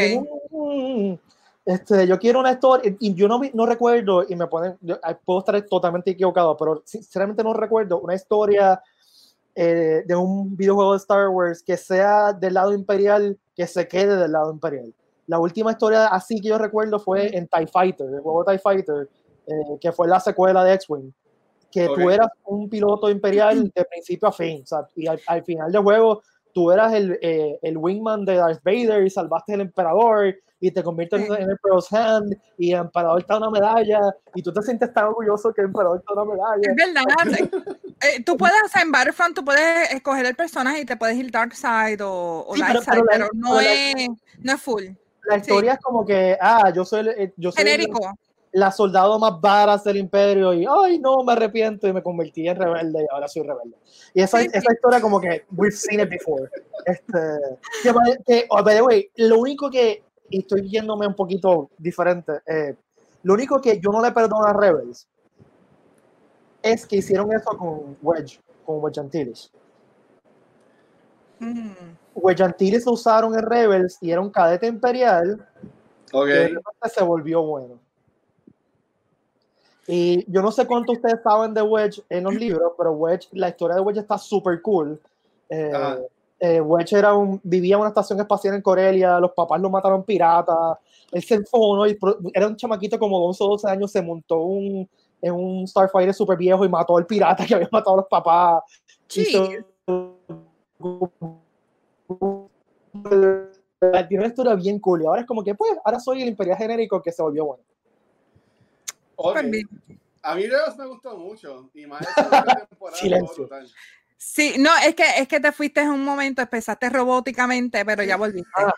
Speaker 1: mm, Este, yo quiero una historia, y yo no, no recuerdo, y me yo, puedo estar totalmente equivocado, pero sinceramente no recuerdo una historia eh, de un videojuego de Star Wars que sea del lado imperial, que se quede del lado imperial. La última historia así que yo recuerdo fue en TIE Fighter, el juego TIE Fighter, eh, que fue la secuela de X-Wing, que
Speaker 3: Ok.
Speaker 1: tú eras un piloto imperial de principio a fin, o sea, y al, al final del juego tú eras el, eh, el wingman de Darth Vader y salvaste al emperador y te conviertes
Speaker 2: Sí.
Speaker 1: en Emperor's Hand y el emperador te da una medalla y tú te sientes tan orgulloso que el emperador te da una medalla.
Speaker 2: Es verdad. Eh, tú puedes, o sea, en Battlefront tú puedes escoger el personaje y te puedes ir Dark Side o, o
Speaker 1: Sí,
Speaker 2: Light
Speaker 1: pero-
Speaker 2: Side,
Speaker 1: pero la-
Speaker 2: pero no,
Speaker 1: la-
Speaker 2: es, no es full.
Speaker 1: La historia es como que, ah, yo soy, el- eh, yo soy
Speaker 2: Genérico.
Speaker 1: La soldado más varas del imperio y, ay, no, me arrepiento y me convertí en rebelde y ahora soy rebelde. Y esa,
Speaker 2: Sí, sí.
Speaker 1: esa historia como que, we've seen it before. Este, que, que, oh, by the way, lo único que, y estoy yéndome un poquito diferente, eh, lo único que yo no le perdono a Rebels es que hicieron eso con Wedge, con Wedge Antilles.
Speaker 2: Mm.
Speaker 1: Wedge Antilles lo usaron en Rebels y era un cadete imperial
Speaker 3: Ok.
Speaker 1: que de repente se volvió bueno. Y yo no sé cuánto ustedes saben de Wedge en los libros, pero Wedge, la historia de Wedge está súper cool. Eh, eh, Wedge era un, vivía en una estación espacial en Corelia, los papás lo mataron piratas, él se enfogonó y era un chamaquito como de 11 o 12 años, se montó un, en un Starfighter súper viejo y mató al pirata que había matado a los papás. Se- tiene una historia bien cool y ahora es como que pues ahora soy el imperial genérico que se volvió bueno
Speaker 3: A mí Rebels me gustó mucho. Y más temporada.
Speaker 1: Silencio.
Speaker 2: Sí, no, es que, es que te fuiste en un momento, empezaste robóticamente, pero ya volviste.
Speaker 1: Ah.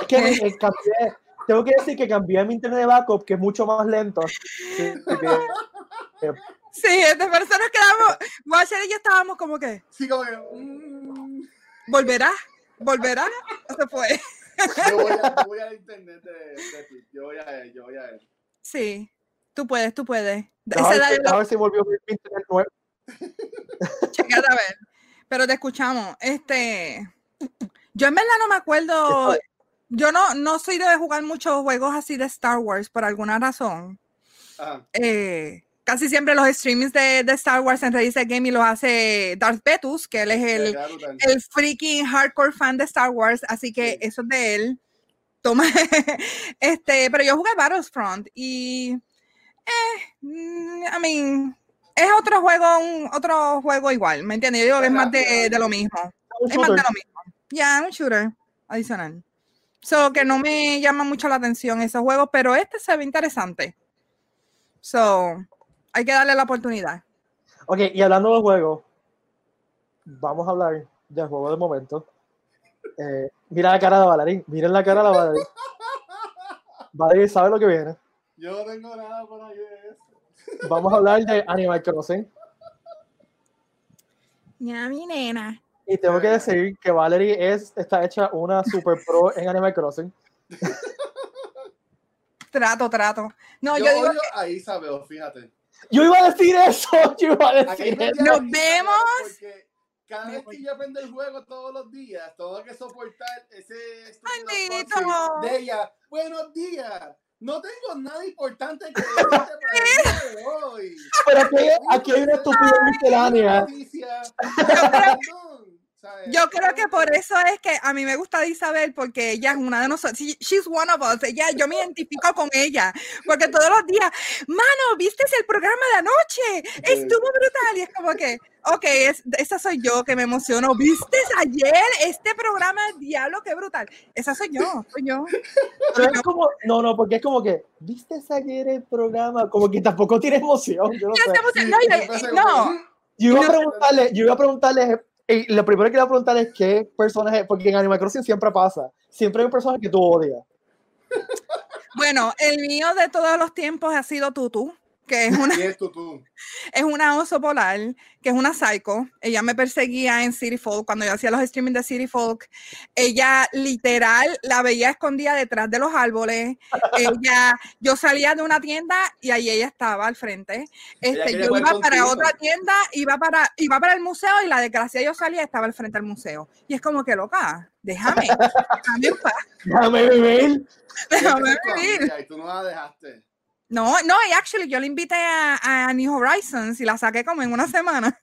Speaker 1: es que me- eh, cambié tengo que decir que cambié mi internet de backup que es mucho más lento Sí, que-
Speaker 2: Sí, de personas quedamos, Watcher y yo estábamos como que,
Speaker 3: Sí, como que. mm,
Speaker 2: ¿volverá? ¿Volverá? Se fue.
Speaker 3: yo, voy a, yo voy al internet de, de Twitch. Yo voy a él, yo voy a él.
Speaker 2: Sí, tú puedes, tú puedes.
Speaker 1: a
Speaker 2: Ese
Speaker 1: a ver si volvió internet nuevo
Speaker 2: Chequéate a ver. Pero te escuchamos. Este, yo en verdad no me acuerdo. Yo no, no soy de jugar muchos juegos así de Star Wars por alguna razón.
Speaker 3: Ajá.
Speaker 2: eh, casi siempre los streamings de, de Star Wars en Reddit Gaming los hace Darth Petus, que él es el, el freaking hardcore fan de Star Wars, así que
Speaker 3: Sí.
Speaker 2: eso es de él. Toma, este, pero yo jugué Battlefront y, eh, I mean, es otro juego, un, otro juego igual, ¿me entiendes? Yo digo que es más de, de lo mismo,
Speaker 1: Un
Speaker 2: es más de
Speaker 1: shooter.
Speaker 2: lo mismo. Ya, un shooter adicional. So, que no me llama mucho la atención esos juegos, pero este se ve interesante. So, hay que darle la oportunidad.
Speaker 1: Ok, y hablando de juegos, vamos a hablar del juego de momento. Eh, mira la cara de Valerie, miren la cara de Valerie. Valerie sabe lo que viene.
Speaker 3: Yo no tengo nada por ahí de eso.
Speaker 1: Vamos a hablar de Animal Crossing.
Speaker 2: Ya, mi nena.
Speaker 1: Y tengo que decir que Valerie es, está hecha una super pro en Animal Crossing.
Speaker 2: Trato, trato. No,
Speaker 3: yo
Speaker 2: yo digo
Speaker 3: odio a Isabel, fíjate.
Speaker 1: Yo iba a decir eso, yo iba a decir eso.
Speaker 2: Nos vemos.
Speaker 3: porque Cada vez que yo aprendo el juego todos los días, tengo que soportar ese cutscene de ella. Buenos días. No tengo nada importante que decirte para el día de hoy.
Speaker 1: Pero aquí, aquí hay una estupidez miscelánea.
Speaker 3: Noticia. Perdón, ¿sabes?
Speaker 2: Yo creo que por eso es que a mí me gusta de Isabel, porque ella es una de nosotros. She- She's one of us. Ella, yo me identifico con ella, porque todos los días, mano, ¿viste el programa de anoche? Estuvo brutal. Y es como que, ok, es, esa soy yo que me emociono. ¿Viste ayer este programa? Diablo, qué brutal. Esa soy yo, soy yo.
Speaker 1: Pero es como, no, no, porque es como que, ¿viste ayer el programa? Como que tampoco tiene emoción. Yo no sé. Yo iba a preguntarle, yo iba a preguntarle, y lo primero que iba a preguntar es qué personaje, porque en Animal Crossing siempre pasa, siempre hay un personaje que tú odias.
Speaker 2: bueno, el mío de todos los tiempos ha sido Tutu, que es una oso polar, que es una psycho. Ella me perseguía en City Folk cuando yo hacía los streaming de City Folk. Ella literal la veía escondida detrás de los árboles. Ella, yo salía de una tienda y ahí ella estaba al frente. Este, yo iba para otra tienda, iba para, iba para el museo y la desgracia yo salía estaba al frente del museo. Y es como que loca, déjame, déjame en paz,
Speaker 1: Déjame vivir.
Speaker 2: déjame
Speaker 3: Y tú no la dejaste.
Speaker 2: No, no, y actually yo le invité a, a New Horizons y la saqué como en una semana.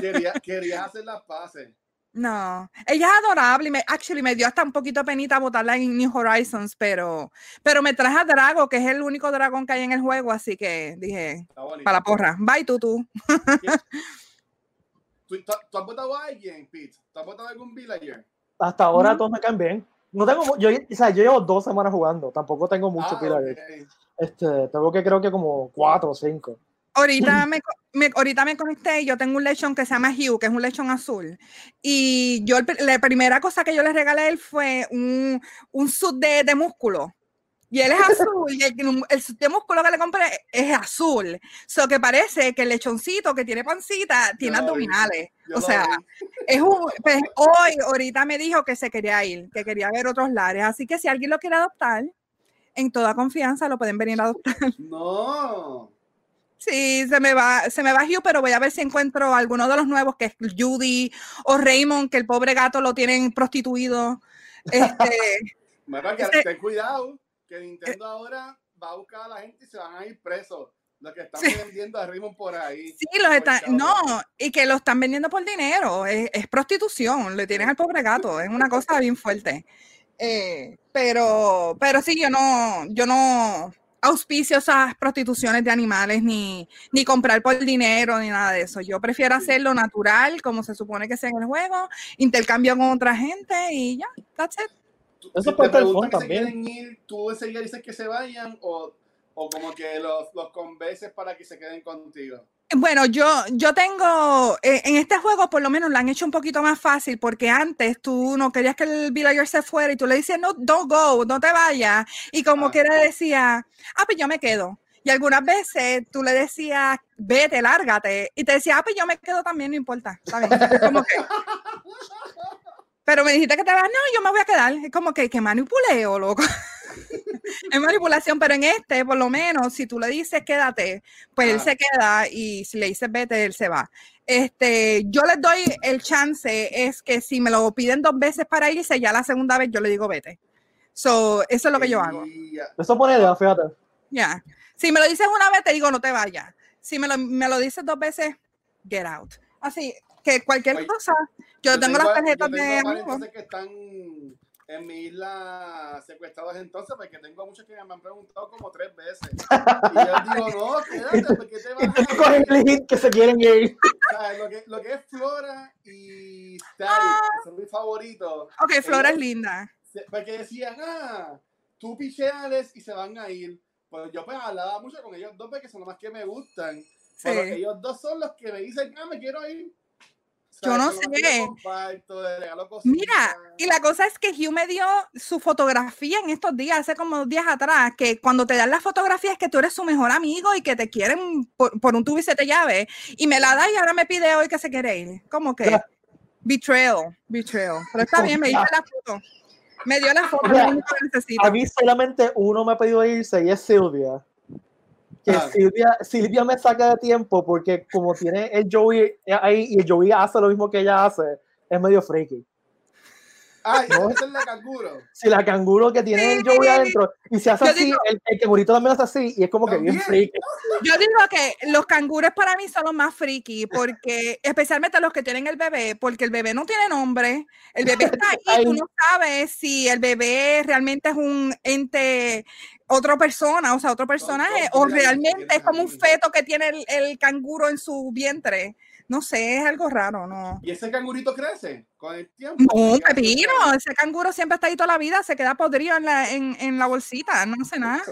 Speaker 3: Quería, querías hacer las paces.
Speaker 2: No, ella es adorable y me, actually me dio hasta un poquito penita botarla en New Horizons, pero, pero me traje a Drago, que es el único dragón que hay en el juego, así que dije, para la porra, bye tú, tú.
Speaker 3: ¿Tú, tú, tú has votado a alguien, Pete? ¿Tú has votado a algún villager?
Speaker 1: Hasta ahora
Speaker 2: No.
Speaker 1: todos me caen bien. No tengo, yo, o sea, yo llevo dos semanas jugando, tampoco tengo mucho
Speaker 3: Ah,
Speaker 1: pilar.
Speaker 3: ok.
Speaker 1: Este, tengo que creo que como cuatro o cinco.
Speaker 2: Ahorita me, me- ahorita me conecté y yo tengo un lechón que se llama Hugh, que es un lechón azul. Y yo, la primera cosa que yo le regalé a él fue un, un suit de, de músculo. Y él es azul, y el, el de músculo que le compré es azul. So que parece que el lechoncito que tiene pancita tiene
Speaker 3: Yo
Speaker 2: abdominales. O sea, es un, pues, hoy, ahorita me dijo que se quería ir, que quería ver otros lares. Así que si alguien lo quiere adoptar, en toda confianza lo pueden venir a adoptar.
Speaker 3: No.
Speaker 2: Sí, se me va, se me va Hugh, pero voy a ver si encuentro alguno de los nuevos, que es Judy o Raymond, que el pobre gato lo tienen prostituido. Este,
Speaker 3: Mira, que ten cuidado, que Nintendo ahora va a buscar a la gente y se van a ir presos. Los que están
Speaker 2: Sí.
Speaker 3: vendiendo a Raymond por ahí.
Speaker 2: sí, los están, no, y que lo están vendiendo por dinero, es, es prostitución, le tienen al pobre gato, es una cosa bien fuerte. Eh, pero, pero sí, yo no, yo no auspicio esas prostituciones de animales, ni, ni comprar por dinero, ni nada de eso. Yo prefiero hacerlo natural, como se supone que sea en el juego, intercambio con otra gente y ya, that's it.
Speaker 1: Eso
Speaker 3: si
Speaker 1: parte del
Speaker 3: que se
Speaker 1: también.
Speaker 3: quieren ir, tú enseguida dices que se vayan o, o como que los, los convences para que se queden contigo.
Speaker 2: Bueno, yo, yo tengo, eh, en este juego por lo menos lo han hecho un poquito más fácil porque antes tú no querías que el villager se fuera y tú le decías, no, don't go, no te vayas. Y como
Speaker 3: Ah.
Speaker 2: que le decía, ah, pues yo me quedo. Y algunas veces tú le decías, vete, lárgate. Y te decía, ah, pues yo me quedo también, no importa. Está bien. Es como que, pero me dijiste que te vas, no, yo me voy a quedar. Es como que, que manipuleo, loco. es manipulación, pero en este, por lo menos, si tú le dices quédate, pues él
Speaker 3: Ah.
Speaker 2: se queda y si le dices vete, él se va. Este, yo les doy el chance, es que si me lo piden dos veces para irse, ya la segunda vez yo le digo vete. So, eso es lo que yo hago.
Speaker 1: Eso pone idea, fíjate.
Speaker 2: Ya. Si me lo dices una vez, te digo, no te vayas. Si me lo, me lo dices dos veces, get out. Así que cualquier
Speaker 3: Oye,
Speaker 2: cosa, yo, tengo las
Speaker 3: yo
Speaker 2: tarjetas
Speaker 3: tengo
Speaker 2: de
Speaker 3: varios
Speaker 2: amigos.
Speaker 3: entonces que están en mi isla secuestrados entonces, porque tengo muchos que me han preguntado como tres veces. Y yo digo, no, quédate, porque te vas
Speaker 1: Estos cogen
Speaker 3: a
Speaker 1: el hit que se quieren ir.
Speaker 3: ¿Sabes? Lo que, lo que es Flora y
Speaker 2: Ah.
Speaker 3: Static, que son mis favoritos.
Speaker 2: Ok, Flora es linda.
Speaker 3: Porque decían, ah, tú picheales y se van a ir. Pues yo pues hablaba mucho con ellos dos porque son los más que me gustan. Pero
Speaker 2: Sí.
Speaker 3: ellos dos son los que me dicen, ah, me quiero ir.
Speaker 2: Yo no sé.
Speaker 3: comparto.
Speaker 2: Mira, y la cosa es que Hugh me dio su fotografía en estos días, hace como dos días atrás, que cuando te dan la fotografía es que tú eres su mejor amigo y que te quieren por, por un tubo y siete llaves. Y me la da y ahora me pide hoy que se quiere ir. Como que
Speaker 1: Ya.
Speaker 2: betrayal, betrayal. Pero está bien, me dio la foto. Me dio la foto, necesito.
Speaker 1: A mí solamente uno me ha pedido irse y es Silvia. Que
Speaker 3: Ah.
Speaker 1: Silvia, Silvia me saca de tiempo porque como tiene el Joey ahí y el Joey hace lo mismo que ella hace, es medio freaky.
Speaker 3: Ah,
Speaker 1: ¿No?
Speaker 3: esa es la canguro.
Speaker 1: Si la canguro que tiene el Joey adentro y se hace
Speaker 2: Yo
Speaker 1: así,
Speaker 2: digo-
Speaker 1: el, el cangurito también hace así y es como que bien
Speaker 3: También.
Speaker 1: freaky.
Speaker 2: Yo digo que los cangures para mí son los más friki, porque especialmente los que tienen el bebé, porque el bebé no tiene nombre, el bebé está ahí, tú
Speaker 1: Ay.
Speaker 2: no sabes si el bebé realmente es un ente, otra persona, o sea, otro personaje, o
Speaker 3: dos vidas que
Speaker 2: realmente es como un feto que tiene el, el canguro en su vientre. No sé, es algo raro, ¿no?
Speaker 3: Y ese cangurito crece con el tiempo.
Speaker 2: No, pepino, ese canguro siempre está ahí toda la vida, se queda podrido en la, en, en la bolsita, no hace nada.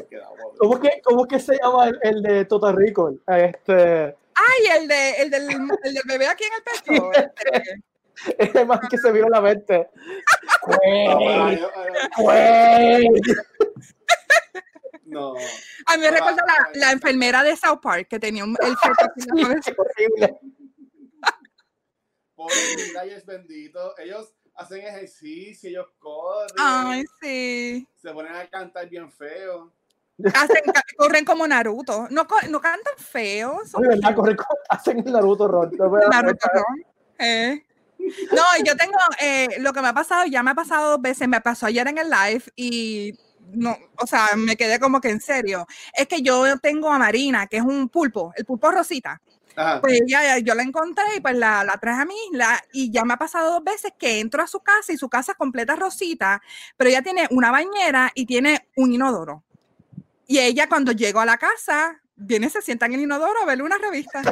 Speaker 1: ¿Cómo que, cómo que se llama el, el de Total Rico? Este,
Speaker 2: Ay, el, de, el, del, el del bebé aquí en el pecho. este,
Speaker 1: ese man que se vio en la mente.
Speaker 3: No.
Speaker 2: A mí me
Speaker 3: Ah,
Speaker 2: recuerda la, la enfermera de South Park que tenía un, el feto
Speaker 1: horrible.
Speaker 3: Pobre Miralles bendito. Ellos hacen ejercicio, ellos corren,
Speaker 2: Ay, sí.
Speaker 3: se ponen a cantar bien feo.
Speaker 2: Hacen, corren como Naruto. No, no cantan feos. son
Speaker 1: Oye, ¿verdad? Corre, corre, hacen el Naruto roto. ¿verdad?
Speaker 2: Naruto, ¿no? Eh. No, yo tengo, eh, lo que me ha pasado, ya me ha pasado dos veces, me pasó ayer en el live y no, o sea, me quedé como que en serio. Es que yo tengo a Marina, que es un pulpo, el pulpo rosita.
Speaker 3: Ajá.
Speaker 2: Pues ella, yo la encontré y pues la, la traje a mi isla y ya me ha pasado dos veces que entro a su casa y su casa es completa rosita, pero ella tiene una bañera y tiene un inodoro. Y ella cuando llego a la casa, viene, se sienta en el inodoro a verle una revista.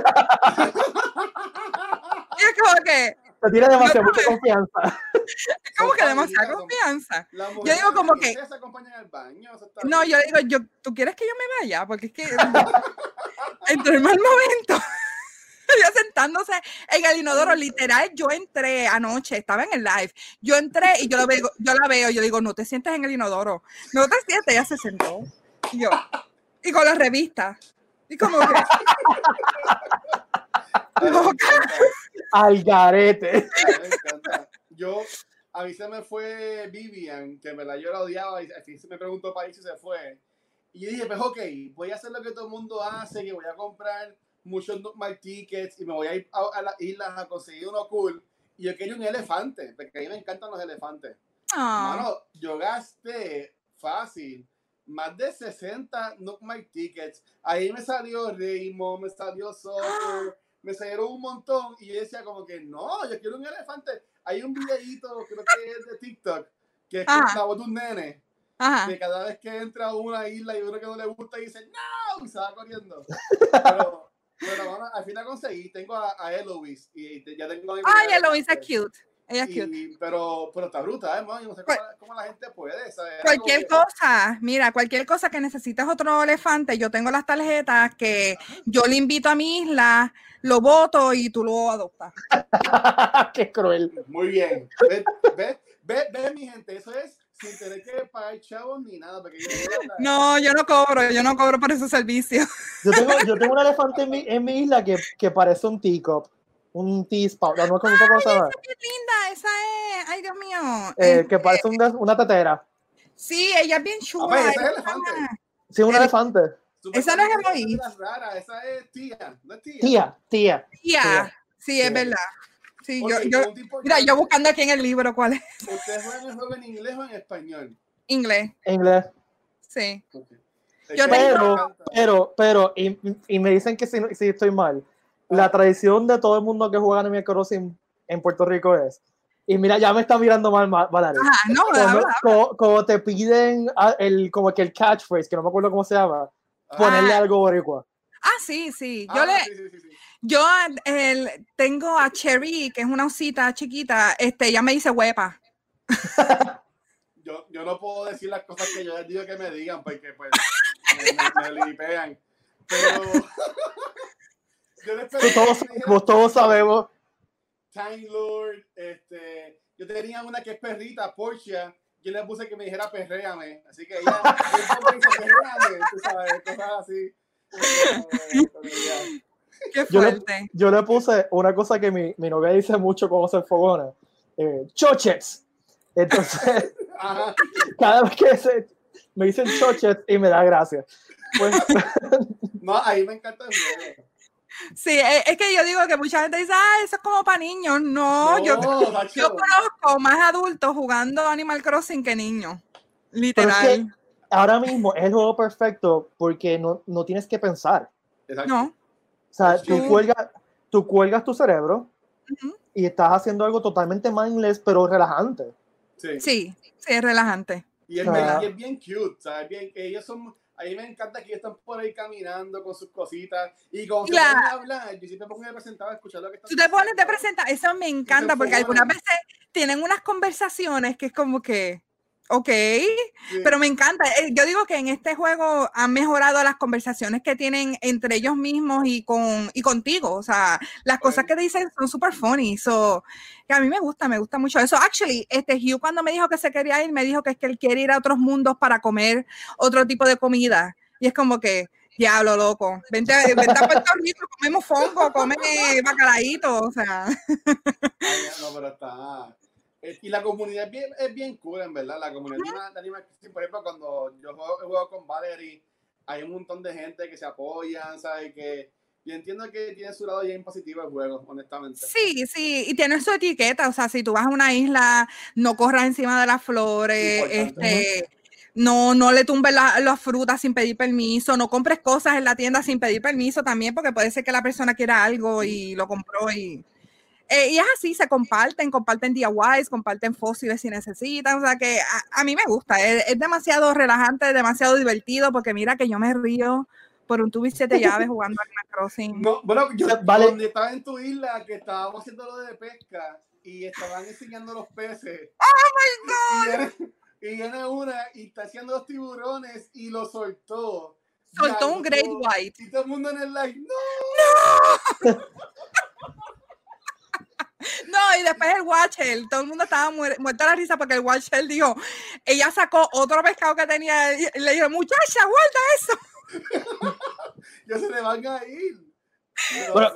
Speaker 2: y es como que,
Speaker 1: Te tiene demasiado
Speaker 2: No,
Speaker 1: mucha confianza.
Speaker 2: es como que demasiada confianza.
Speaker 3: Las
Speaker 2: digo como que-
Speaker 3: ustedes se acompañan al baño. está
Speaker 2: No, yo digo, yo, ¿tú quieres que yo me vaya? Porque es que entre el mal momento, ella sentándose en el inodoro, literal, yo entré anoche, estaba en el live, yo entré y yo, lo veo, yo la veo, yo digo, no te sientes en el inodoro, no te sientes, ella se sentó. Y yo, y con la revista. Y como que,
Speaker 1: Al garete.
Speaker 3: me encanta. Yo, a mí se me fue Vivian, que me la yo la odiaba y al fin se me preguntó para ir si se fue. Y yo dije, pues ok, voy a hacer lo que todo el mundo hace, que voy a comprar muchos my tickets y me voy a ir a, a las islas a conseguir uno cool. Y yo quería un elefante, porque a mí me encantan los elefantes.
Speaker 2: ah,
Speaker 3: Mano, yo gasté fácil más de 60 Nook My Tickets. Ahí me salió Raymond, me salió Soccer, me salieron un montón. Y yo decía como que no, yo quiero un elefante. Hay un videíto, creo que es de TikTok, que es
Speaker 2: Ajá.
Speaker 3: la voz de un nene,
Speaker 2: ajá.
Speaker 3: que cada vez que entra a una isla y uno que no le gusta dice no, y se va corriendo. Pero, pero bueno, al final conseguí, tengo a, a Eloise y te- ya tengo a mi
Speaker 2: Ay, Eloisa es cute. Ella es cute.
Speaker 3: Pero, pero está bruta, ¿eh? man? Yo no sé
Speaker 2: Cual-
Speaker 3: cómo, cómo la gente puede.
Speaker 2: Cualquier
Speaker 3: que-
Speaker 2: cosa, mira, cualquier cosa que necesites otro elefante, yo tengo las tarjetas que yo le invito a mi isla, lo voto y tú lo adoptas.
Speaker 1: Qué cruel.
Speaker 3: Muy bien. Ve, ve, ve, ve, mi gente, eso es sin tener que pagar chavos ni nada. Porque yo no,
Speaker 2: No, yo no cobro, yo no cobro por esos servicios.
Speaker 1: Yo tengo, yo tengo un elefante en mi, en mi isla que, que parece un teacup. Un teaspout. No, no es como esa cosa.
Speaker 2: Qué linda, esa es, ay Dios mío.
Speaker 1: eh,
Speaker 2: Eh,
Speaker 1: que parece un des- una tetera.
Speaker 2: sí, ella es bien chula.
Speaker 3: Ah, pues, ese es elefante.
Speaker 2: está-
Speaker 1: Sí, un
Speaker 2: El-
Speaker 1: elefante.
Speaker 2: Esa no es
Speaker 3: raras, esa es tía, no es tía.
Speaker 1: Tía, tía.
Speaker 2: Tía, sí, es verdad. Sí, yo, yo, mira, yo buscando aquí en el libro cuál es.
Speaker 3: ¿Ustedes juegan el juego en inglés o en español?
Speaker 2: Inglés,
Speaker 1: inglés.
Speaker 2: sí. Yo
Speaker 1: Pero, pero, pero, y, y me dicen que si, si estoy mal, la tradición de todo el mundo que juega Animal Crossing en Puerto Rico es, y mira, ya me está mirando mal, Valeria.
Speaker 2: Ajá, no,
Speaker 1: Como,
Speaker 2: habla.
Speaker 1: como- como te piden a- el, como que el catchphrase, que no me acuerdo cómo se llama, ponerle
Speaker 2: Ah.
Speaker 1: algo boricua.
Speaker 2: Ah, sí, sí. Yo
Speaker 3: Ah,
Speaker 2: le,
Speaker 3: sí, sí, sí.
Speaker 2: Yo el, tengo a Cherry, que es una osita chiquita, este, ella me dice huepa.
Speaker 3: Yo, yo no puedo decir las cosas que yo les digo que me digan porque pues me, me, me lipean. Pero yo les pedí
Speaker 1: Todos sabemos, todos sabemos.
Speaker 3: Time Lord, este, yo tenía una que es perrita, Portia, yo le puse que me dijera perréame, así que ella siempre me dice perréame, tú sabes, cosas así. Eh, con ella.
Speaker 2: Qué
Speaker 1: Yo le-
Speaker 2: fuerte.
Speaker 1: Yo le puse una cosa que mi, mi novia dice mucho cuando se fogona, eh, chochets. Entonces, cada vez que se, me dicen chochets y me da gracia. Pues,
Speaker 3: No, ahí me encanta el juego.
Speaker 2: Sí, es, es que yo digo que mucha gente dice, ah, eso es como para niños. No, yo,
Speaker 3: Tacho.
Speaker 2: yo conozco más adultos jugando Animal Crossing que niños.
Speaker 1: Pero es que-
Speaker 2: Literal.
Speaker 1: ahora mismo es el juego perfecto porque no, no tienes que pensar.
Speaker 3: Exacto.
Speaker 2: No.
Speaker 1: O sea, tú
Speaker 2: Sí.
Speaker 1: cuelgas, tú cuelgas tu cerebro
Speaker 2: Ujú.
Speaker 1: y estás haciendo algo totalmente mindless, pero relajante.
Speaker 3: Sí.
Speaker 2: Sí, sí, es relajante.
Speaker 3: Y es,
Speaker 1: Ah.
Speaker 3: bien, y es bien cute, ¿sabes? Bien, que ellos son, a mí me encanta que ellos están por ahí caminando con sus cositas y como se
Speaker 2: Claro.
Speaker 3: a hablar, yo siempre me pongo de presentado a escuchar lo que están
Speaker 2: Tú te pones de presentar, eso me encanta porque algunas veces tienen unas conversaciones que es como que, ok,
Speaker 3: Sí.
Speaker 2: pero me encanta. Eh, Yo digo que en este juego han mejorado las conversaciones que tienen entre ellos mismos y con y contigo. O sea, las cosas que dicen son súper funny. So, que a mí me gusta, me gusta mucho eso. Actually, este Hugh cuando me dijo que se quería ir, me dijo que es que él quiere ir a otros mundos para comer otro tipo de comida. Y es como que, diablo, loco, vente, vente a Puerto Rico, comemos fongo, come bacalaíto, o sea.
Speaker 3: Ay, no, pero está. Eh, Y la comunidad es bien, es bien cool, en verdad. La comunidad de Crossing, por ejemplo, cuando yo juego, juego con Valerie, hay un montón de gente que se apoyan, ¿sabes? Que yo entiendo que tiene su lado bien positivo el juego, honestamente.
Speaker 2: Sí, sí, y tiene su etiqueta, o sea, si tú vas a una isla, no corras encima de las flores,
Speaker 3: Importante.
Speaker 2: este, no, no le tumbes la- las frutas sin pedir permiso, no compres cosas en la tienda sin pedir permiso también, porque puede ser que la persona quiera algo y lo compró y... eh, y es así, se comparten, comparten DIYs, comparten fósiles si necesitan, o sea que a, a mí me gusta, es, es demasiado relajante, demasiado divertido, porque mira que yo me río por un tubo y siete llaves jugando Animal Crossing.
Speaker 3: No, bueno, yo
Speaker 1: Vale.
Speaker 3: donde estaba en tu isla, que estábamos haciendo lo de pesca y estaban enseñando los peces.
Speaker 2: ¡Oh,
Speaker 3: Y viene, y viene una y está haciendo los tiburones y lo soltó.
Speaker 2: Soltó un Great White.
Speaker 3: Y todo el mundo en el live, ¡no!
Speaker 2: No, y después el Watcher, todo el mundo estaba muer- muerto de la risa porque el Watcher dijo, ella sacó otro pescado que tenía y le dijo, muchacha, guarda eso.
Speaker 3: Ya se le van a ir.
Speaker 1: Bueno,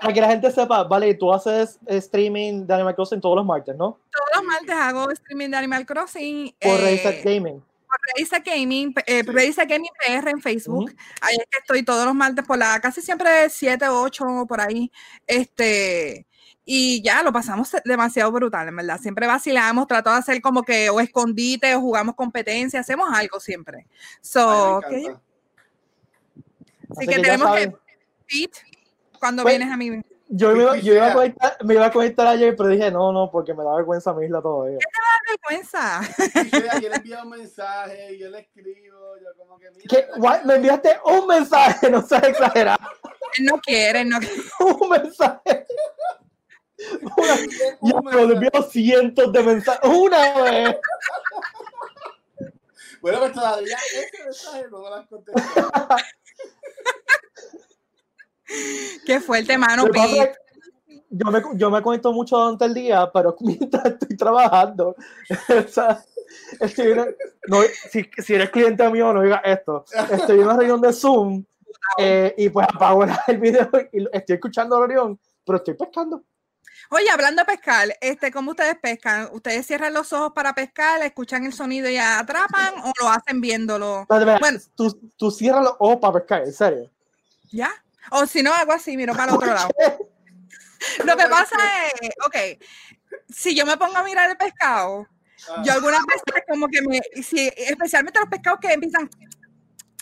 Speaker 1: Para que la gente sepa, vale, tú haces streaming de Animal Crossing todos los martes, ¿no?
Speaker 2: Todos los martes hago streaming de Animal Crossing.
Speaker 1: Por
Speaker 2: eh,
Speaker 1: Reset Gaming.
Speaker 2: por Reset Gaming, eh,
Speaker 3: Sí.
Speaker 2: Reset Gaming PR en Facebook. Ahí es que estoy todos los martes por la, casi siempre 7, 8, por ahí. Este, y ya lo pasamos demasiado brutal, en verdad. Siempre vacilamos, trato de hacer como que o escondite o jugamos competencia, hacemos algo siempre.
Speaker 3: Ay,
Speaker 2: So, que-
Speaker 3: encanta.
Speaker 2: Así
Speaker 1: Así
Speaker 2: que tenemos que. Pete, cuando
Speaker 1: Pues,
Speaker 2: vienes a mí.
Speaker 1: Yo me, iba-
Speaker 3: Sí,
Speaker 1: yo iba a conectar, me iba a conectar ayer, pero dije, no, no, porque me da vergüenza mi isla todavía.
Speaker 2: vergüenza.
Speaker 3: Y yo, yo le envío un mensaje, yo le escribo, yo como que mira.
Speaker 1: ¿Qué? What? Me enviaste un mensaje, no seas exagerado.
Speaker 2: Él no quiere, no quiere.
Speaker 1: Un mensaje. Yo me envío cientos de mensajes. Una vez.
Speaker 3: Bueno, pues todavía ese mensaje no me lo has contestado.
Speaker 2: Qué fuerte, mano, Pete.
Speaker 1: Yo me, yo me conecto mucho durante el día, pero mientras estoy trabajando, o sea, estoy en- no, si, si eres cliente mío, no digas esto. Estoy en una reunión de Zoom eh, y pues apago el, video y estoy escuchando la reunión, pero estoy pescando.
Speaker 2: Oye, hablando de pescar, este, ¿cómo ustedes pescan? ¿Ustedes cierran los ojos para pescar, escuchan el sonido y atrapan o lo hacen viéndolo? Bueno.
Speaker 1: tú, tú cierras los ojos para pescar, en serio.
Speaker 2: ¿Ya? O si no, hago así, miro para el otro lado. Lo que pasa es, ok, si yo me pongo a mirar el pescado,
Speaker 3: Ah,
Speaker 2: Yo algunas veces como que me, si, especialmente los pescados que empiezan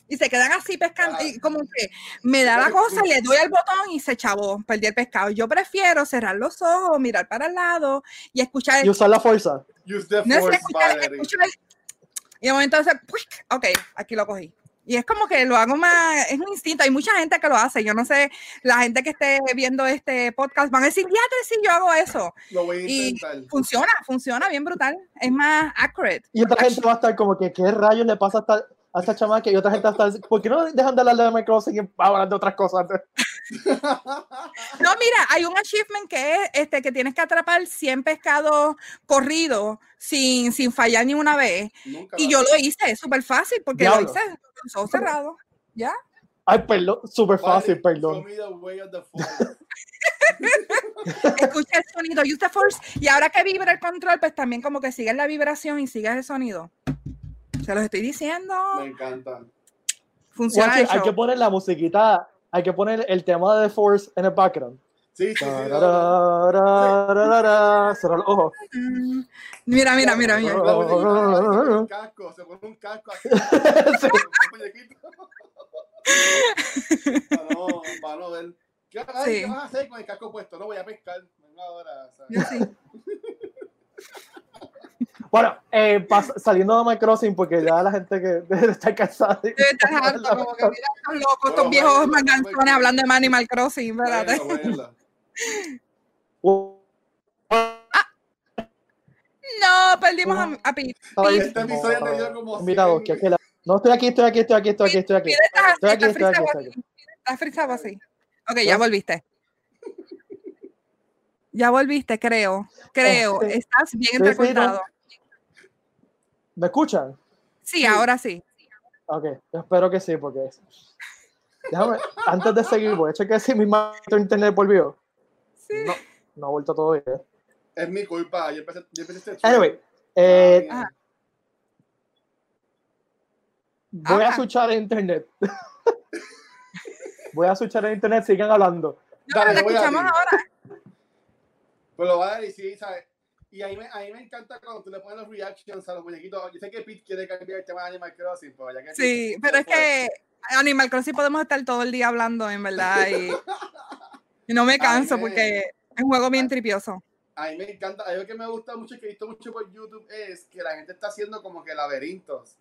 Speaker 2: y se quedan así pescando, y como que me da la cosa, le doy al botón y se chavó, perdí el pescado. Yo prefiero cerrar los ojos, mirar para el lado y escuchar
Speaker 1: Y usar la fuerza.
Speaker 3: Use the
Speaker 2: No es
Speaker 3: force,
Speaker 2: escuchar, escuchar. Y de momento ok, aquí lo cogí. Y es como que lo hago más, es un instinto. Hay mucha gente que lo hace. Yo no sé, la gente que esté viendo este podcast van a decir, ya si yo hago eso.
Speaker 3: Lo voy a
Speaker 2: Y
Speaker 3: intentar.
Speaker 2: funciona, funciona bien brutal. Es más accurate.
Speaker 1: Y otra gente va a estar como que, ¿qué rayos le pasa a esta, a esta chamaca? Y otra gente va a estar, ¿por qué no dejan de hablar de Animal Crossing y hablar de otras cosas?
Speaker 2: No, mira, hay un achievement que es este, que tienes que atrapar 100 pescados corridos sin, sin fallar ni una vez.
Speaker 3: Nunca
Speaker 2: Y yo lo hice, es súper fácil porque
Speaker 1: Diablo.
Speaker 2: lo hice con los ojos cerrados. ¿Ya?
Speaker 1: Ay, perdón, súper fácil, perdón.
Speaker 2: Escucha el sonido, use the force. Y ahora que vibra el control, pues también como que sigues la vibración y sigues el sonido. Se los estoy diciendo.
Speaker 3: Me encanta.
Speaker 2: Funciona el
Speaker 1: hay que poner la musiquita, hay que poner el tema de The Force en el background.
Speaker 3: Sí, sí,
Speaker 1: Cerrar los ojos.
Speaker 2: Mm, Mira, mira, mira, mira.
Speaker 3: Un casco, se pone un casco así. un muñequito. Para no, para no ver. ¿Qué, ay,
Speaker 2: Sí.
Speaker 3: ¿Qué vas a hacer con el casco puesto? No voy a pescar. Venga ahora.
Speaker 2: Yo sí.
Speaker 1: Bueno, eh, pas- saliendo de Animal Crossing, porque ya la gente que debe estar cansada. de-
Speaker 2: Debe estar harto, como que mira estos locos, estos viejos manganzones hablando de Animal Crossing, espérate.
Speaker 3: Bueno,
Speaker 1: Uh,
Speaker 2: No, perdimos a, a Pete.
Speaker 3: Este episodio te dio como
Speaker 1: Invitado,
Speaker 3: 100.
Speaker 1: que aquí la- No, estoy aquí, estoy aquí, estoy aquí, estoy aquí, estoy aquí. Estoy aquí, estoy aquí,
Speaker 2: frisado
Speaker 1: estoy
Speaker 2: así.
Speaker 1: aquí.
Speaker 2: Está frisado así. Ok, ya volviste. Ya volviste, creo. Creo.
Speaker 1: Este,
Speaker 2: Estás bien entrecortado.
Speaker 1: ¿Me escuchan?
Speaker 2: Sí, ahora sí.
Speaker 1: Ok, espero que sí, porque. Déjame, antes de seguir, voy a checar si mi maldito internet volvió.
Speaker 2: Sí.
Speaker 1: No, no ha vuelto todavía.
Speaker 3: Es mi culpa. Yo empecé, yo empecé este.
Speaker 1: Anyway, eh,
Speaker 3: Ah,
Speaker 1: voy a switchar el internet. voy a switchar el internet, sigan hablando.
Speaker 2: No,
Speaker 3: Dale,
Speaker 2: pero
Speaker 3: voy a
Speaker 2: escuchamos ahora.
Speaker 3: Pues lo va a decir, ¿sabes? Y a mí, me, a mí me encanta cuando tú le pones los reactions a los muñequitos. Yo sé que Pete quiere cambiar el tema de Animal Crossing, pero ya que
Speaker 2: Sí,
Speaker 3: Pete-
Speaker 2: pero es que Animal Crossing podemos estar todo el día hablando, en verdad. Y, y no me canso
Speaker 3: Ay,
Speaker 2: porque es un juego bien tripioso.
Speaker 3: A mí me encanta, algo que me gusta mucho y que he visto mucho por YouTube es que la gente está haciendo como que laberintos.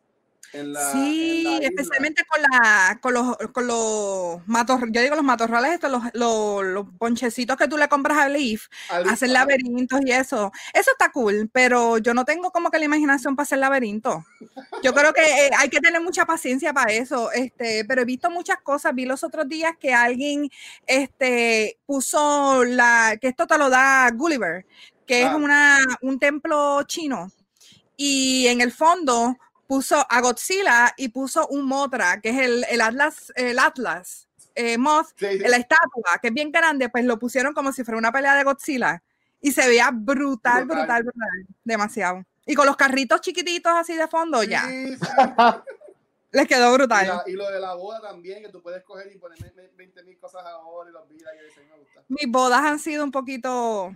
Speaker 3: En la,
Speaker 2: Sí,
Speaker 3: en la
Speaker 2: especialmente con, la, con los, con los matorrales, yo digo los matorrales, estos, los, los, los ponchecitos que tú le compras a Leaf,
Speaker 3: Al-
Speaker 2: hacer laberintos y eso. Eso está cool, pero yo no tengo como que la imaginación para hacer laberintos. Yo creo que eh, hay que tener mucha paciencia para eso, este, pero he visto muchas cosas. Vi los otros días que alguien este, puso la, que esto te lo da Gulliver, que es
Speaker 3: Ah.
Speaker 2: una, un templo chino, y en el fondo puso a Godzilla y puso un Motra, que es el, el Atlas, el Atlas eh, Moth,
Speaker 3: Sí, sí.
Speaker 2: la estatua, que es bien grande, pues lo pusieron como si fuera una pelea de Godzilla. Y se veía brutal,
Speaker 3: Brutal.
Speaker 2: brutal, brutal. Demasiado. Y con los carritos chiquititos así de fondo, ya.
Speaker 3: Sí.
Speaker 2: Les quedó
Speaker 3: Y,
Speaker 2: brutal.
Speaker 3: la- y lo de la boda también, que tú puedes coger y poner 20 mil cosas ahora y los vidas y eso me gusta.
Speaker 2: Mis bodas han sido un poquito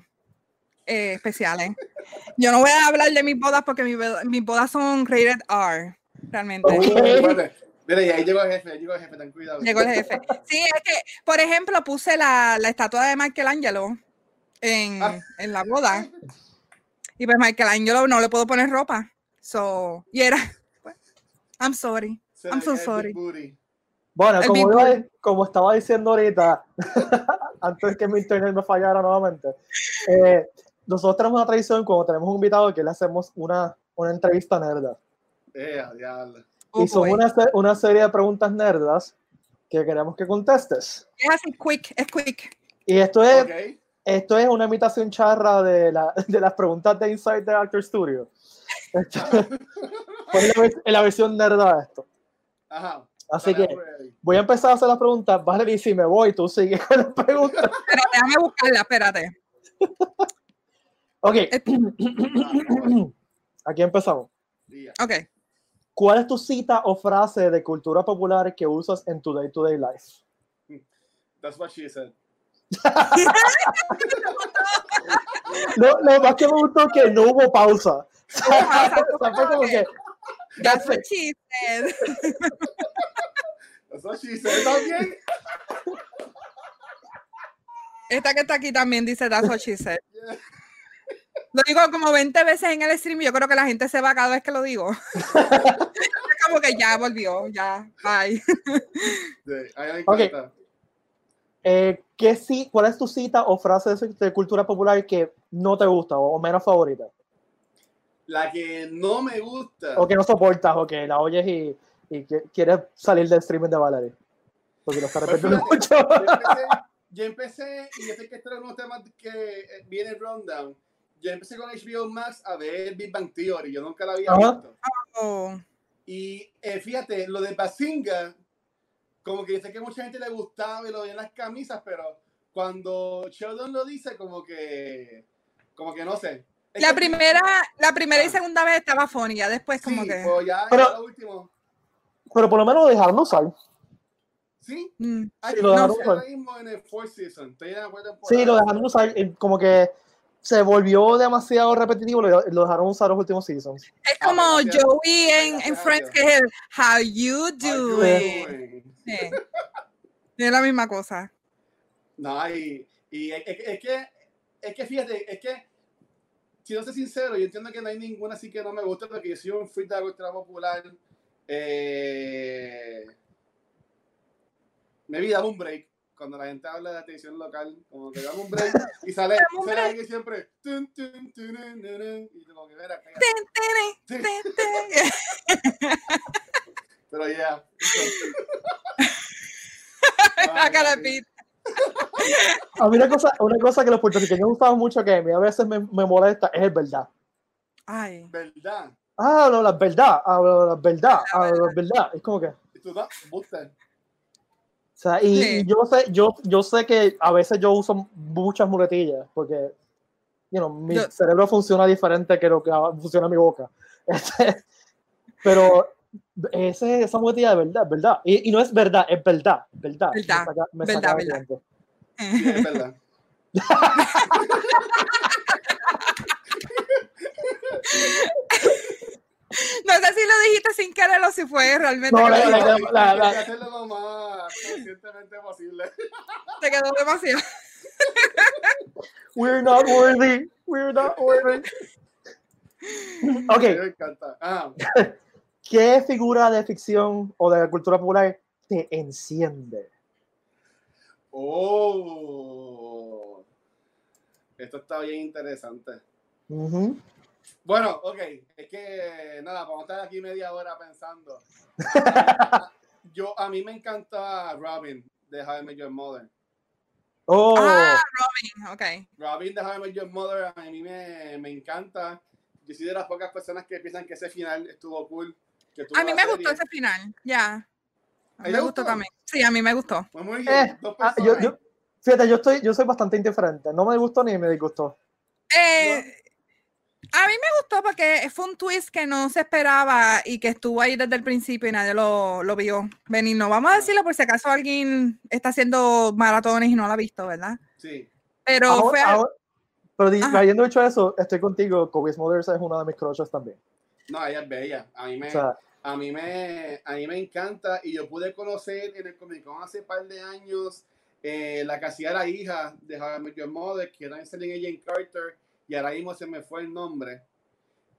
Speaker 2: eh, especiales. Yo no voy a hablar de mis bodas porque mis, bodas- mis bodas son rated R, realmente.
Speaker 1: Ok.
Speaker 3: Espérate. Mira, y ahí llegó el jefe, ahí llegó el jefe, ten cuidado.
Speaker 2: Llegó el jefe. Sí, es que, por ejemplo, puse la, la estatua de Michelangelo en,
Speaker 3: Ah.
Speaker 2: en la boda. Y pues Michelangelo no le puedo poner ropa. So, y era, pues, I'm sorry. I'm so sorry.
Speaker 1: Bueno, iba- como estaba diciendo ahorita, antes que mi internet me fallara nuevamente, eh, nosotros tenemos una tradición cuando tenemos un invitado que le hacemos una, una entrevista nerda.
Speaker 3: A diablo.
Speaker 2: Oh,
Speaker 1: y son una, una serie de preguntas nerdas que queremos que contestes.
Speaker 2: Es así, quick, es quick.
Speaker 1: Y esto es,
Speaker 3: Ok.
Speaker 1: esto es una imitación charra de, la, de las preguntas de Inside the Actor Studio. Esto- fue la, la versión nerda de esto.
Speaker 3: Ajá.
Speaker 1: Así que
Speaker 3: ready.
Speaker 1: voy a empezar a hacer las preguntas. Vale, y si me voy, tú sigues con las preguntas.
Speaker 2: Pero déjame buscarla, espérate.
Speaker 1: Ok,
Speaker 2: Eh,
Speaker 1: aquí empezamos.
Speaker 2: Ok.
Speaker 1: ¿Cuál es tu cita o frase de cultura popular que usas en tu day-to-day life?
Speaker 3: That's what she said.
Speaker 1: Lo, lo más que me gustó que no hubo pausa. Como que,
Speaker 2: That's what she said.
Speaker 3: Eso sí, se también.
Speaker 2: Esta que está aquí también dice That's what she said. Lo digo como 20 veces en el stream y yo creo que la gente se va cada vez que lo digo. Es como que ya volvió, ya, bye.
Speaker 3: Sí, a mí me
Speaker 1: Ok.
Speaker 3: encanta.
Speaker 1: eh, ¿qué sí, ¿cuál es tu cita o frase de, de cultura popular que no te gusta o, menos favorita?
Speaker 3: La que no me gusta.
Speaker 1: O que no soportas o que la oyes y, y que quieres salir del streaming de Valerie. Porque lo está
Speaker 3: Pues
Speaker 1: repitiendo
Speaker 3: fíjate,
Speaker 1: mucho.
Speaker 3: Yo empecé, yo empecé, y yo sé que este era unos temas que eh, viene el rundown. Yo empecé con HBO Max a ver Big Bang Theory. Yo nunca la había visto.
Speaker 2: Oh,
Speaker 3: Y eh, fíjate, lo de Basinga, como que sé que mucha gente le gustaba y lo veía en las camisas, pero cuando Sheldon lo dice, como que, como que no sé. Es
Speaker 2: La
Speaker 3: que-
Speaker 2: primera, la primera y
Speaker 3: Ah.
Speaker 2: segunda vez estaba funny, ya después como
Speaker 3: sí,
Speaker 2: que.
Speaker 3: pues ya,
Speaker 1: Pero-
Speaker 3: ya lo último.
Speaker 1: Pero por lo menos lo dejaron de usar.
Speaker 3: Sí,
Speaker 2: mm,
Speaker 3: Ay,
Speaker 1: Sí, lo dejaron usar.
Speaker 3: mismo en el fourth season.
Speaker 1: Sí, lo dejaron de usar. y Como que se volvió demasiado repetitivo. Lo, lo dejaron usar los últimos seasons.
Speaker 2: Es
Speaker 3: Ah,
Speaker 2: como
Speaker 3: gracias.
Speaker 2: Joey en, en Friends, que es el How you doing? Sí. Es la misma cosa.
Speaker 3: No, y, y es, es- es que, es que fíjate, es que, si no soy sincero, yo entiendo que no hay ninguna así que no me guste, porque yo soy un freak de la cultura popular. Eh, me vi, dame un break. Cuando la gente habla de la televisión local, como que dame un break y sale, sale alguien siempre. tun, tun, tun, tun, tun, y como que, mira, cállate.
Speaker 2: Ten, ten,
Speaker 3: Sí,
Speaker 2: ten, ten.
Speaker 3: Pero ya.
Speaker 2: La cara de Pete.
Speaker 1: A mí una cosa, una cosa que los puertorriqueños gustaban mucho que a mí a veces me, me molesta es el verdad.
Speaker 2: Ay.
Speaker 3: ¿Verdad?
Speaker 1: Ah, no, la verdad, ah, no, la verdad, ah, la verdad. Es como que,
Speaker 3: Y tú.
Speaker 1: Sea, y,
Speaker 2: Sí.
Speaker 1: y yo sé, yo, yo sé que a veces yo uso muchas muletillas porque, you know, mi
Speaker 2: Yo-
Speaker 1: cerebro funciona diferente que lo que funciona mi boca. Este, pero ese, esa muletilla de verdad, es verdad. Y, y no es verdad, es verdad, verdad. Me
Speaker 2: Verdad,
Speaker 1: saca- me
Speaker 2: verdad,
Speaker 1: saca de
Speaker 2: verdad.
Speaker 1: tiempo.
Speaker 3: Sí, es verdad.
Speaker 2: No sé si lo dijiste sin querer o si fue realmente.
Speaker 1: No, la-
Speaker 2: lo
Speaker 1: la- la-
Speaker 3: Hay
Speaker 1: la-
Speaker 3: que hacerlo lo más conscientemente posible.
Speaker 2: Te quedó demasiado.
Speaker 1: We're not worthy. We're not worthy. Ok,
Speaker 3: Me encanta. Ah,
Speaker 1: ¿qué figura de ficción o de la cultura popular te enciende?
Speaker 3: oh. Esto está bien interesante.
Speaker 1: Ujú.
Speaker 3: Bueno, ok. Es que, nada, vamos a estar aquí media hora pensando. Yo, a mí me encanta Robin de How I Met Your Mother.
Speaker 1: Oh,
Speaker 2: Ah, Robin, ok.
Speaker 3: Robin de How I Met Your Mother a mí me, me encanta. Yo soy de las pocas personas que piensan que ese final estuvo cool. que
Speaker 2: A mí me
Speaker 3: serie.
Speaker 2: gustó ese final, ya. A
Speaker 3: ¿A
Speaker 2: mí me gustó
Speaker 3: gustó?
Speaker 2: también. Sí, a mí me gustó.
Speaker 3: Pues muy bien.
Speaker 1: Eh,
Speaker 3: dos
Speaker 1: ah,
Speaker 3: personas.
Speaker 1: yo, yo- fíjate, yo estoy, yo soy bastante indiferente. No me gustó ni me disgustó.
Speaker 2: Eh, A mí me gustó porque fue un twist que no se esperaba y que estuvo ahí desde el principio y nadie lo, lo vio venir. No vamos a decirlo por si acaso alguien está haciendo maratones y no lo ha visto, ¿verdad?
Speaker 3: Sí.
Speaker 2: Pero
Speaker 1: Ahora-
Speaker 2: fue
Speaker 1: ahora- pero habiendo dicho eso, estoy contigo. Kobe Smulders es una de mis crushes también.
Speaker 3: No, ella es bella. A mí me,
Speaker 1: O sea,
Speaker 3: a mí me, a mí me encanta y yo pude conocer en el Comic Con hace par de años eh, la que hacía la hija de Your Mother, que era Selling Agent Carter, y ahora mismo se me fue el nombre.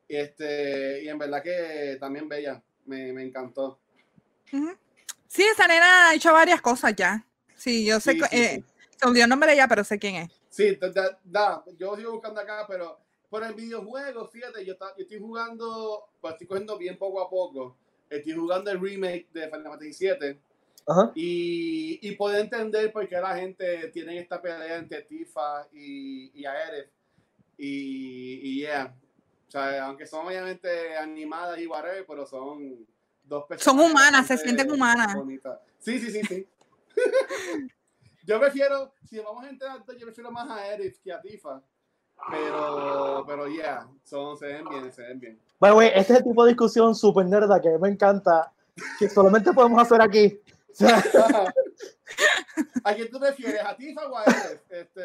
Speaker 3: Este, y en verdad que también bella, me, me encantó.
Speaker 2: Sí, esa nena ha hecho varias cosas ya. Sí, yo sé
Speaker 3: Sí,
Speaker 2: eh,
Speaker 3: sí.
Speaker 2: se olvidó el nombre de ella, pero sé quién es.
Speaker 3: Sí, da- da- da, yo sigo buscando acá, pero por el videojuego, fíjate, yo, ta- yo estoy jugando, pues estoy cogiendo bien poco a poco. Estoy jugando el remake de Final Fantasy VII.
Speaker 1: ajá.
Speaker 3: Y, y puedo entender por qué la gente tiene esta pelea entre Tifa y, y Aerith. Y, y yeah. O sea, aunque son obviamente animadas y whatever, pero son dos personas.
Speaker 2: Son humanas, se sienten humanas.
Speaker 3: bonitas. Sí, sí, sí, sí. yo prefiero, si vamos a entrar, yo prefiero más a Aerith que a Tifa. Pero, pero yeah, son, se ven bien, se ven bien.
Speaker 1: By the way, este es el tipo de discusión súper nerda que me encanta, que solamente podemos hacer aquí. O sea,
Speaker 3: ¿A quién tú prefieres? ¿A Tifa o a Aerith? Este?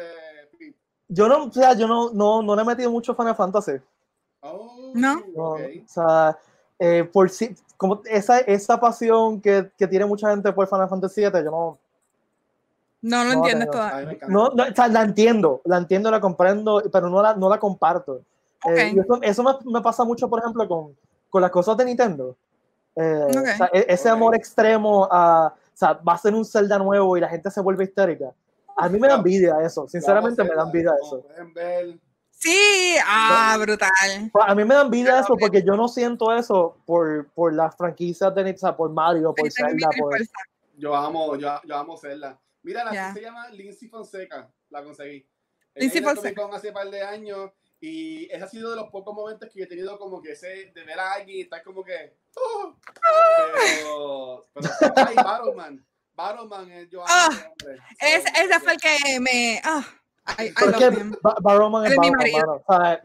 Speaker 1: Yo no, o sea, yo no, no, no le he metido mucho Final Fantasy.
Speaker 3: Oh,
Speaker 2: No.
Speaker 1: No,
Speaker 3: ok.
Speaker 1: O sea, eh, por si, como esa, esa pasión que, que tiene mucha gente por Final Fantasy VII, yo no,
Speaker 2: No lo
Speaker 1: No,
Speaker 2: entiendes
Speaker 1: no,
Speaker 2: toda.
Speaker 3: A mí me encanta.
Speaker 1: no, no, o sea, la entiendo, la entiendo, la comprendo, pero no la, no la comparto. Eh,
Speaker 2: Ok.
Speaker 1: y eso eso me, me pasa mucho, por ejemplo, con, con las cosas de Nintendo. Eh,
Speaker 2: Ok.
Speaker 1: o sea, e- ese amor extremo a, o sea, va a ser un Zelda nuevo y la gente se vuelve histérica. A mí me da envidia eso, sinceramente me da envidia eso.
Speaker 2: Sí, ah, brutal.
Speaker 1: Pues a mí me da envidia eso porque yo no siento eso por, por las franquicias de o sea, por Mario, por Zelda, por...
Speaker 3: Yo amo, yo, yo amo Zelda. Mira, la que se llama Lindsay Fonseca, la conseguí.
Speaker 2: Lindsay Fonseca.
Speaker 3: Hace par de años y ese ha sido de los pocos momentos que he tenido como que ese de ver a alguien y estar como que. "Oh". Pero, pero sí, ay, Battleman. Battleman, eh, yo amo
Speaker 2: Ah,
Speaker 3: ese hombre.
Speaker 2: Ese, fue el que me. Ah, I, I
Speaker 1: es
Speaker 2: love.
Speaker 1: Ba- Barrowman es
Speaker 2: es mi
Speaker 1: Barrowman,
Speaker 2: marido.
Speaker 1: mano. O sea,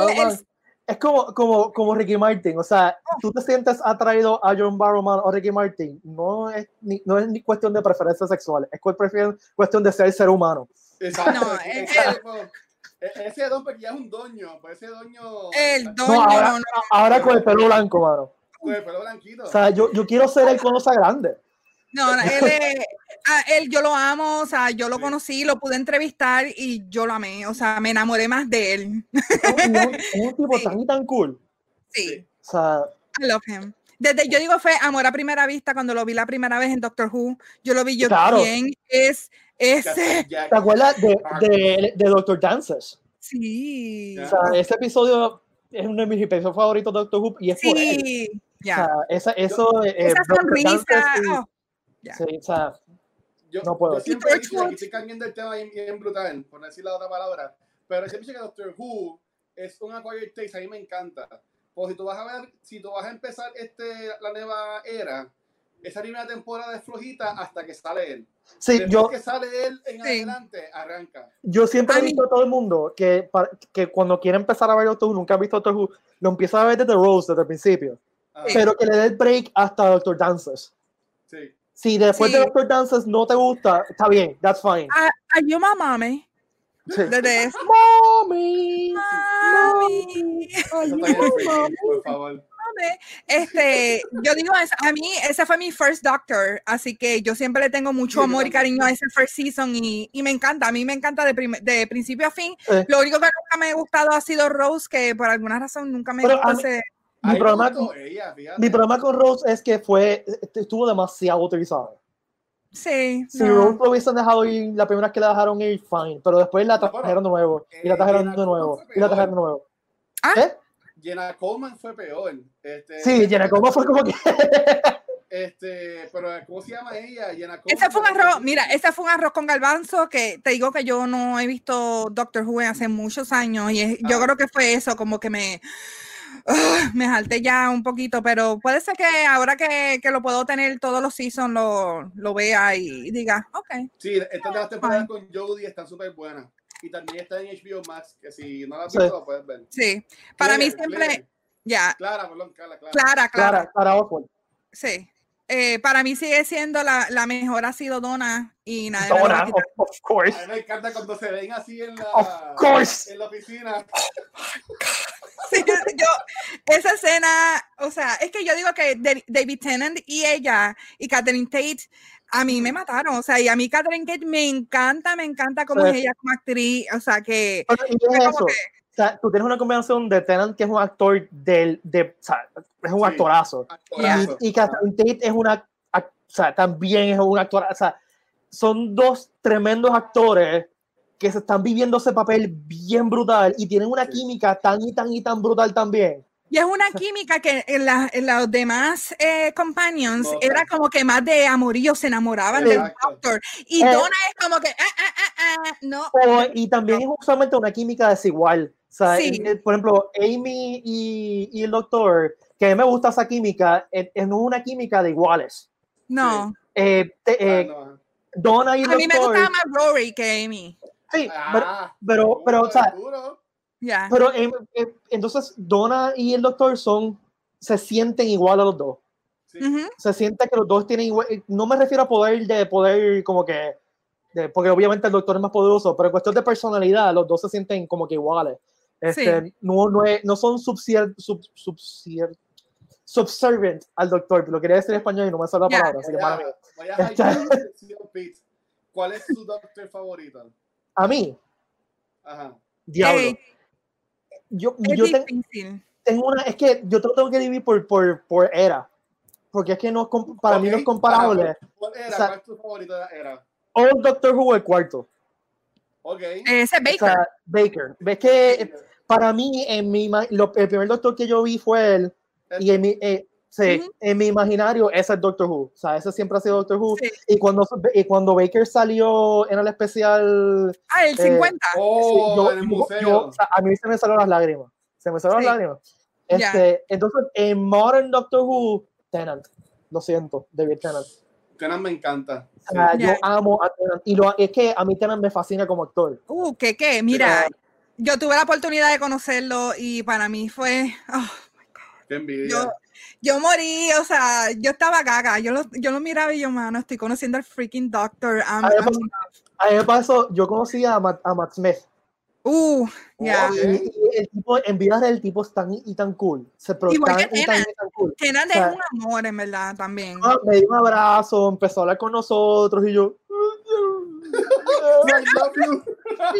Speaker 1: Barrowman
Speaker 2: él-
Speaker 1: es como, como, como Ricky Martin. O sea, tú te sientes atraído a John Barrowman o Ricky Martin. No es ni, no es ni cuestión de preferencias sexuales, es cuestión de ser ser humano.
Speaker 3: Exacto.
Speaker 2: No,
Speaker 3: ese,
Speaker 2: él-
Speaker 3: tipo- e- ese don, porque ya es un doño, pues ese doño.
Speaker 2: el
Speaker 1: No,
Speaker 2: doño.
Speaker 1: ahora,
Speaker 2: no, no.
Speaker 1: ahora con el pelo blanco, mano.
Speaker 3: Con el pelo blanquito.
Speaker 1: O sea, yo, yo quiero ser él cuando sea grande.
Speaker 2: No, no, él, es- ah, él yo lo amo, o sea, yo lo
Speaker 3: Sí.
Speaker 2: conocí, lo pude entrevistar y yo lo amé, o sea, me enamoré más de él.
Speaker 1: Un, un- un tipo
Speaker 2: Sí.
Speaker 1: tan y tan cool.
Speaker 2: Sí,
Speaker 1: O sea,
Speaker 2: I love him. Desde, yo digo, fue amor a primera vista cuando lo vi la primera vez en Doctor Who. Yo lo vi yo,
Speaker 1: Claro.
Speaker 2: ¿quién es ese?
Speaker 1: ¿te acuerdas de, de, de Doctor Dances?
Speaker 2: Sí.
Speaker 1: O sea, ese episodio es uno de mis episodios favoritos de Doctor Who y es por él.
Speaker 2: sí,
Speaker 1: O sea, esa, eso, eh,
Speaker 2: Esa sonrisa, oh, ya.
Speaker 1: sí, o sea,
Speaker 3: Yo,
Speaker 1: No puedo.
Speaker 3: yo siempre
Speaker 2: Torchwood.
Speaker 3: aquí estoy cambiando el tema bien, bien brutal, por no decir la otra palabra, pero siempre que Doctor Who es un acquired taste, a mí me encanta. Porque si tú vas a ver, si tú vas a empezar este, la nueva era, esa primera temporada es flojita hasta que sale él.
Speaker 1: sí,
Speaker 3: Después
Speaker 1: yo,
Speaker 3: que sale él en
Speaker 2: Sí.
Speaker 3: adelante, arranca.
Speaker 1: yo siempre he dicho a todo el mundo que, que cuando quiere empezar a ver Doctor Who, nunca ha visto Doctor Who, lo empieza a ver desde Rose, desde el principio.
Speaker 3: Ah,
Speaker 1: Pero que le dé el break hasta Doctor Dances.
Speaker 3: sí.
Speaker 1: Si después
Speaker 2: Sí.
Speaker 1: de Doctor Dances no te gusta, está bien, that's fine.
Speaker 2: Are, are you my mommy?
Speaker 1: Sí.
Speaker 2: Desde eso.
Speaker 1: Mommy,
Speaker 2: Mami.
Speaker 1: mommy?
Speaker 3: por favor.
Speaker 2: Este, yo digo, es- a mí ese fue mi first doctor, así que yo siempre le tengo mucho amor y cariño a ese first season y, y me encanta, a mí me encanta de, prim- de principio a fin.
Speaker 1: Sí.
Speaker 2: Lo único que nunca me ha gustado ha sido Rose, que por alguna razón nunca me gustó ese...
Speaker 3: Me
Speaker 1: problema-
Speaker 3: gustó ella.
Speaker 1: Mi problema con Rose es que fue, estuvo demasiado utilizado.
Speaker 2: Sí,
Speaker 1: Si
Speaker 2: no.
Speaker 1: Rose lo hubiesen dejado ir, la primera vez que la dejaron ir, fine. Pero después la trajeron de nuevo. Y la
Speaker 3: eh,
Speaker 1: trajeron de nuevo. Y la trajeron de nuevo.
Speaker 2: Ah.
Speaker 1: ¿Eh?
Speaker 3: Jenna Coleman fue peor. Este,
Speaker 1: Sí, Jenna Coleman fue como que.
Speaker 3: Este, pero ¿cómo se llama ella? Jenna Coleman.
Speaker 2: Ese fue un arroz, mira, ese fue un arroz con garbanzo que te digo que yo no he visto Doctor Who hace muchos años y es- yo
Speaker 3: Ah.
Speaker 2: creo que fue eso, como que me, ah, me jalté ya un poquito, pero puede ser que ahora que, que lo puedo tener todos los seasons lo, lo vea y diga, ok,
Speaker 3: Sí, estas de las temporadas con Jodie están súper buenas. Y también está en HBO Max, que si no la has
Speaker 1: Sí.
Speaker 3: visto, lo puedes ver.
Speaker 2: sí, para mí siempre, ya,
Speaker 3: Clara, perdón, Clara, Clara.
Speaker 2: Clara, Clara,
Speaker 1: Clara, Clara Oswald.
Speaker 2: sí. Eh, para mí sigue siendo la, la mejor ha sido Donna y nadie me lo va a
Speaker 1: Donna,
Speaker 2: quitar.
Speaker 1: of, of course.
Speaker 3: A mí me encanta cuando se ven así en la,
Speaker 1: Of course.
Speaker 3: en la oficina.
Speaker 2: Sí, yo, esa escena, o sea, es que yo digo que de- David Tennant y ella y Catherine Tate a mí me mataron, o sea, y a mí Catherine Tate me encanta, me encanta cómo
Speaker 1: Sí.
Speaker 2: es ella como actriz, o sea, que
Speaker 1: Pero, y
Speaker 2: fue
Speaker 1: es
Speaker 2: como
Speaker 1: eso.
Speaker 2: que-
Speaker 1: tú tienes una combinación de Tennant, que es un actor del. De, o sea, es un
Speaker 3: Sí.
Speaker 1: actorazo.
Speaker 3: Actorazo.
Speaker 1: Y, y Catherine Tate es una. O sea, también es un actor. O sea, son dos tremendos actores que se están viviendo ese papel bien brutal y tienen una
Speaker 3: Sí.
Speaker 1: química tan y tan y tan brutal también.
Speaker 2: y es una química que en, la- en los demás eh, companions
Speaker 3: No,
Speaker 2: era como que más de amorío, se enamoraban del doctor, y
Speaker 1: Eh.
Speaker 2: Donna es como que, ah, ah, ah, ah, no,
Speaker 1: O- y también es usualmente una química desigual. O sea,
Speaker 2: Sí.
Speaker 1: en- en- por ejemplo, Amy y, y el doctor, que a mí me gusta esa química, es, es no una química de iguales.
Speaker 2: no,
Speaker 1: Eh, te-
Speaker 3: Ah,
Speaker 1: eh,
Speaker 3: no.
Speaker 1: Donna y el
Speaker 2: a mí me
Speaker 1: doctor.
Speaker 2: gustaba más Rory que Amy,
Speaker 1: Sí, pero,
Speaker 3: Ah,
Speaker 1: pero, pero, o sea,
Speaker 2: ya,
Speaker 1: pero eh, eh, entonces Donna y el doctor son, se sienten igual a los dos.
Speaker 3: Sí.
Speaker 1: Se siente que los dos tienen igual. eh, No me refiero a poder de poder como que. de- porque obviamente el doctor es más poderoso, pero en cuestión de personalidad, los dos se sienten como que iguales. Este,
Speaker 2: Sí.
Speaker 1: no, no, es- no son subsier, sub, subsier- subservient al doctor. Lo quería decir en español y no me sale la palabra, así que
Speaker 3: Voy
Speaker 1: para
Speaker 3: a,
Speaker 1: mí.
Speaker 3: voy Pete. ¿Cuál es su doctor favorito?
Speaker 1: A mí,
Speaker 3: Ajá.
Speaker 1: diablo.
Speaker 2: Ey,
Speaker 1: yo
Speaker 2: es
Speaker 1: yo
Speaker 2: difícil.
Speaker 1: tengo una, es que yo te lo tengo que dividir por, por, por era. Porque es que no, para mí no es comparable.
Speaker 3: ¿Cuál era?
Speaker 1: O sea-
Speaker 3: ¿Cuál es tu favorito de la era?
Speaker 1: O Doctor Who el cuarto.
Speaker 3: Ok.
Speaker 2: Ese es
Speaker 1: O
Speaker 2: Baker.
Speaker 1: sea, Baker. Ves que para mí, en mi, lo- el primer doctor que yo vi fue él. Y en mi, eh, sí,
Speaker 2: Ujú.
Speaker 1: en mi imaginario, ese es Doctor Who. O sea, ese siempre ha sido Doctor Who.
Speaker 2: Sí.
Speaker 1: Y, cuando, y cuando Baker salió en el especial,
Speaker 2: Ah, el
Speaker 1: eh,
Speaker 2: 50.
Speaker 3: Oh,
Speaker 1: sí, yo-
Speaker 3: en el
Speaker 1: yo-
Speaker 3: museo.
Speaker 1: yo- o sea, a mí se me salieron las lágrimas. Se me salieron
Speaker 2: Sí.
Speaker 1: las lágrimas. Este, Entonces, en Modern Doctor Who, Tennant. Lo siento, David Tennant.
Speaker 3: Tennant me encanta.
Speaker 1: Sea,
Speaker 2: Ya.
Speaker 1: yo amo a Tennant. Y lo, es que a mí Tennant me fascina como actor.
Speaker 2: Uh, ¿qué qué? Mira, yo tuve la oportunidad de conocerlo y para mí fue. oh,
Speaker 3: Qué envidia.
Speaker 2: yo, yo morí, o sea, yo estaba gaga. Yo lo, yo lo miraba y yo, mano, estoy conociendo al freaking doctor. I'm-
Speaker 1: A mí pasó- a mí me pasó, yo conocí a Matt, a Matt Smith.
Speaker 2: uh, ya.
Speaker 3: Ok.
Speaker 1: Y, y el tipo, en vida del tipo es tan y tan cool. Se
Speaker 2: Igual que
Speaker 1: y tan, y tan cool. O sea,
Speaker 2: es un amor, en verdad, también.
Speaker 1: Ah, Me dio un abrazo, empezó a hablar con nosotros y yo.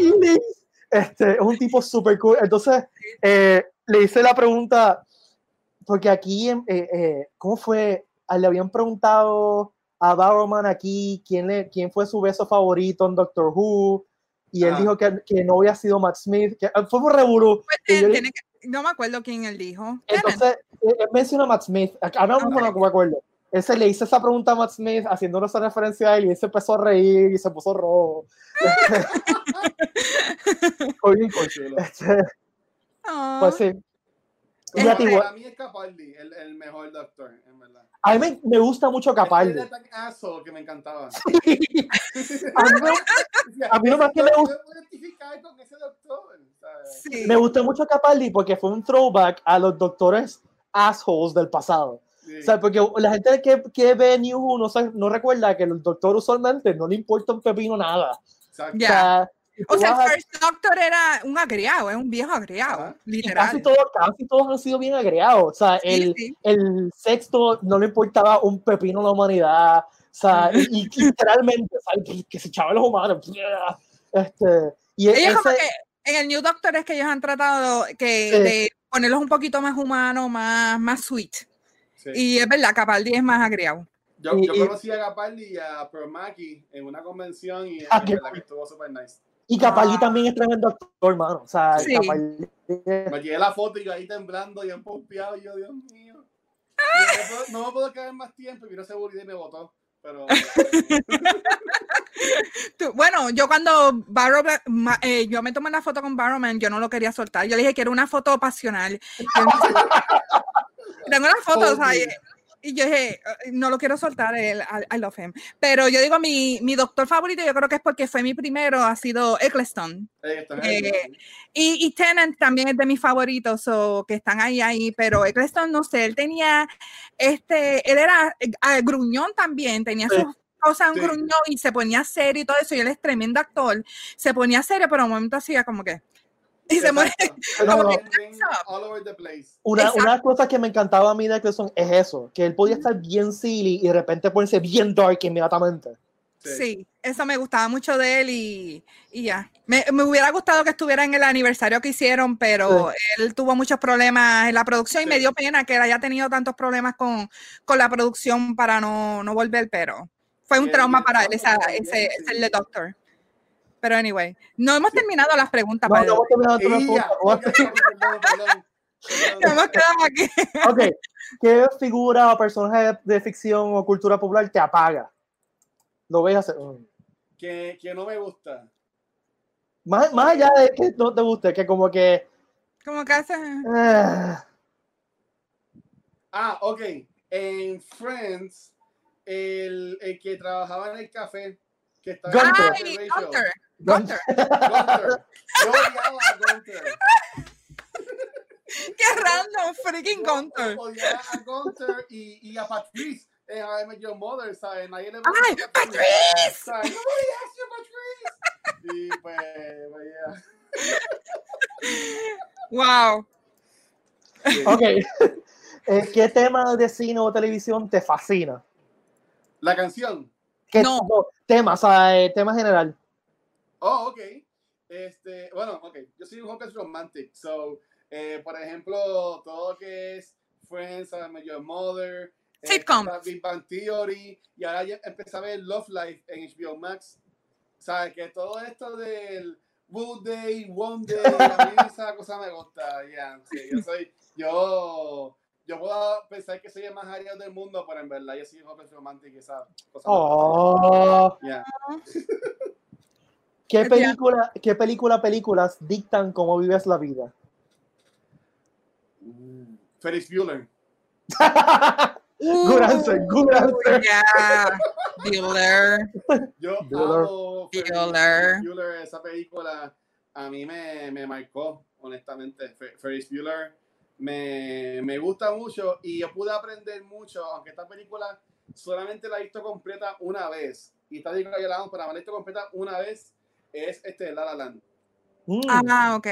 Speaker 1: Este, es un tipo súper cool. Entonces, eh, le hice la pregunta, porque aquí, eh, eh, ¿cómo fue? Ah, Le habían preguntado a Barrowman aquí quién, le, quién fue su beso favorito en Doctor Who, y él
Speaker 3: Ah.
Speaker 1: dijo que, que no había sido Matt Smith, que ah, fue un revolú.
Speaker 2: Pues, no me acuerdo quién él dijo.
Speaker 1: Entonces, él menciona a Matt Smith, ahora mismo no me acuerdo. Ese le hice esa pregunta a Matt Smith haciendo esa referencia a él y él se empezó a reír y se puso rojo. Este,
Speaker 2: Ah,
Speaker 1: Pues sí.
Speaker 2: Es
Speaker 1: Ya te digo,
Speaker 3: Para mí es Capaldi, el, el mejor doctor, en verdad.
Speaker 1: a mí me, me gusta mucho Capaldi.
Speaker 3: Él era tan aso que me encantaba.
Speaker 1: A mí A mí lo más que me gusta-
Speaker 3: con ese doctor.
Speaker 2: sí.
Speaker 1: me gustó mucho Capaldi porque fue un throwback a los doctores assholes del pasado.
Speaker 3: Sí.
Speaker 1: O sea, porque la gente que, que ve New Who no, sabe- no recuerda que el doctor usualmente no le importa un pepino nada.
Speaker 3: Exacto.
Speaker 1: O sea,
Speaker 2: O sea, el First Doctor era un agriado, es un viejo agriado, literal.
Speaker 1: casi, todos, casi todos han sido bien agregados. O sea,
Speaker 2: Sí,
Speaker 1: el,
Speaker 2: sí.
Speaker 1: el sexto no le importaba un pepino a la humanidad. O sea, y, y literalmente, sea, que- se echaban los humanos. Este, y
Speaker 2: Ellos como
Speaker 1: ese-
Speaker 2: que en el New Doctor es que ellos han tratado que
Speaker 1: Sí.
Speaker 2: de ponerlos un poquito más humanos, más, más sweet.
Speaker 3: Sí.
Speaker 2: Y es verdad, Capaldi es más agriado.
Speaker 3: Yo,
Speaker 1: y-
Speaker 3: yo
Speaker 1: y-
Speaker 3: conocí a Capaldi y a Promaki en una convención y
Speaker 1: Ah,
Speaker 3: en
Speaker 1: qué
Speaker 3: verdad que estuvo super nice.
Speaker 1: Y Capaldi
Speaker 2: Ah.
Speaker 1: también es tremendo actor, hermano. O sea,
Speaker 2: Sí.
Speaker 1: Capaldi-
Speaker 3: Me llegué la foto y yo ahí temblando y pompeado y yo, Dios mío. No, me puedo, quedar más tiempo y vino seguridad y me votó. Pero
Speaker 2: Tú- bueno, yo cuando Barrow, ma- eh, yo me tomé una foto con Barrowman, yo no lo quería soltar. Yo le dije que era una foto pasional. Tengo una foto, o sea, y, yo dije, "Eh, no lo quiero soltar, él, I, love him. Pero yo digo, mi, mi doctor favorito, yo creo que es porque fue mi primero, ha sido Eccleston.
Speaker 3: eh,
Speaker 2: Eh, Y, y Tennant también es de mis favoritos, o que están ahí, ahí, pero Eccleston, no sé, él tenía, este, él era eh, gruñón también, tenía
Speaker 1: Sí.
Speaker 2: sus cosas, un
Speaker 3: Sí.
Speaker 2: gruñón, y se ponía serio y todo eso, y él es tremendo actor, se ponía serio, pero un momento hacía como que, y se muere.
Speaker 3: Exacto.
Speaker 1: No, no.
Speaker 3: Bien, bien all over the place.
Speaker 1: Una, cosa que me encantaba a mí de Eccleston es eso, que él podía estar bien silly y de repente ponerse bien dark inmediatamente.
Speaker 2: Sí. eso me gustaba mucho de él y, y ya. Me, me hubiera gustado que estuviera en el aniversario que hicieron, pero él tuvo muchos problemas en la producción y me
Speaker 3: Sí.
Speaker 2: dio pena que él haya tenido tantos problemas con, con la producción para no, no volver, pero fue un
Speaker 3: el-
Speaker 2: trauma
Speaker 3: el
Speaker 2: para él esa, ese,
Speaker 3: sí.
Speaker 2: ese Doctor. Pero anyway, no hemos terminado las preguntas.
Speaker 1: No, no hemos terminado las preguntas.
Speaker 2: quedado aquí.
Speaker 1: Ok, ¿qué figura o personaje de ficción o cultura popular te apaga? Lo ves hacer. mm.
Speaker 3: Que, que no me gusta.
Speaker 1: Más, más allá de que no te guste, que como que.
Speaker 2: Como que hace.
Speaker 1: ah,
Speaker 3: Ah, ok. En Friends, el, el que trabajaba en el café, que estaba en el.
Speaker 2: Gunter. Gunter.
Speaker 3: Gunther. Yo odiaba a Gunther.
Speaker 2: Qué random, freaking
Speaker 3: Yo
Speaker 2: Gunter.
Speaker 3: Odiaba a Gunther y, y a Patrice en I Met Your Mother, ¿sabes? Nadie le
Speaker 2: ¡Ay, Patrice!
Speaker 3: ¿sabes? Nobody asked you, Patrice. Y pues, pues, yeah.
Speaker 2: Wow.
Speaker 1: Ok. Eh, ¿Qué tema de cine o televisión te fascina?
Speaker 3: La canción.
Speaker 1: ¿Qué
Speaker 2: No.
Speaker 1: tema, o sea, eh, tema general?
Speaker 3: Oh, ok. Este, bueno, ok. Yo soy un hopeless romantic. So, eh, por ejemplo, todo lo que es Friends, I Met Your Mother, eh,
Speaker 2: Sitcoms.
Speaker 3: está Big Bang Theory, y ahora ya empecé a ver Love Life en HBO Max. ¿Sabes? Que todo esto del Wood Day, One Day, a mí esa cosa me gusta. ya sí, yo soy, yo, yo puedo pensar que soy el más ariado del mundo, pero en verdad yo soy un hopeless romantic y esa cosa. me gusta.
Speaker 1: Oh.
Speaker 3: Ya.
Speaker 1: ¿Qué película, qué película, películas dictan cómo vives la vida?
Speaker 3: Ferris Bueller.
Speaker 1: good answer, good answer.
Speaker 2: Yeah. Bueller.
Speaker 3: Yo
Speaker 1: Bueller.
Speaker 3: amo Ferris
Speaker 2: Bueller.
Speaker 3: Bueller, esa película a mí me, me marcó, honestamente. Fe- Ferris Bueller me, me gusta mucho y yo pude aprender mucho, aunque esta película solamente la he visto completa una vez. Y esta película yo la amo, pero la he visto completa una vez, es este La La Land.
Speaker 1: Mm.
Speaker 2: Ah, ok.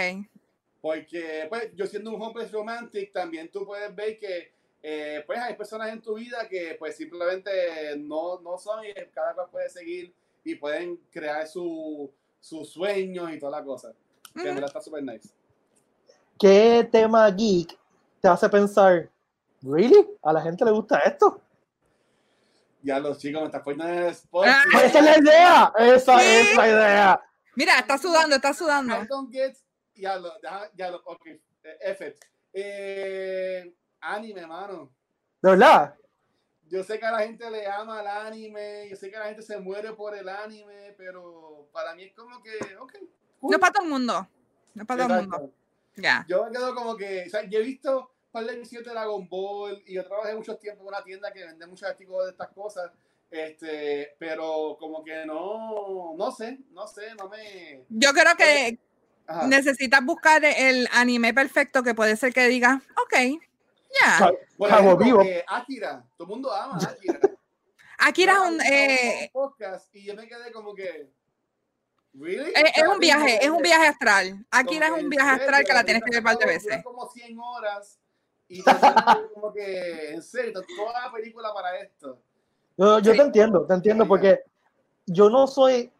Speaker 3: Porque pues, yo siendo un hopeless romantic, también tú puedes ver que eh, pues hay personas en tu vida que pues simplemente no, no son y cada cual puede seguir y pueden crear su- sus sueños y toda la cosa. Que en verdad está súper nice.
Speaker 1: ¿Qué tema geek te hace pensar, ¿really? ¿A la gente le gusta esto?
Speaker 3: Ya los chicos me están poniendo en el spot.
Speaker 2: Ah.
Speaker 1: Esa es la idea, esa
Speaker 2: Sí.
Speaker 1: es la idea.
Speaker 2: Mira, está sudando, está sudando.
Speaker 3: I don't get, ya lo, deja- ya lo, ok, eh, F it. Eh, anime, mano.
Speaker 1: ¿De verdad?
Speaker 3: Yo sé que a la gente le ama el anime, yo sé que la gente se muere por el anime, pero para mí es como que, ok. cool.
Speaker 2: No es para todo el mundo. No es para todo el mundo.
Speaker 3: Yo me quedo como que, o sea, yo he visto par de de Dragon Ball y yo trabajé mucho tiempo en una tienda que vende muchos artículos de estas cosas, este, pero como que no, no sé, no sé, no me...
Speaker 2: Yo creo que
Speaker 3: Ajá.
Speaker 2: necesitas buscar el anime perfecto que puede ser que diga, ok, ya.
Speaker 3: Ejemplo,
Speaker 1: Vivo.
Speaker 3: eh, Akira, todo el mundo ama a Akira.
Speaker 2: Akira es un, eh,
Speaker 3: podcast y yo me quedé como que, ¿really?
Speaker 2: es, es un viaje, es un viaje astral. Akira es un viaje astral que la tienes que ver un par de veces.
Speaker 3: como 100 horas y como que, en serio, toda la película para esto.
Speaker 1: Yo, yo
Speaker 2: Sí.
Speaker 1: te entiendo, te entiendo, porque yo no soy.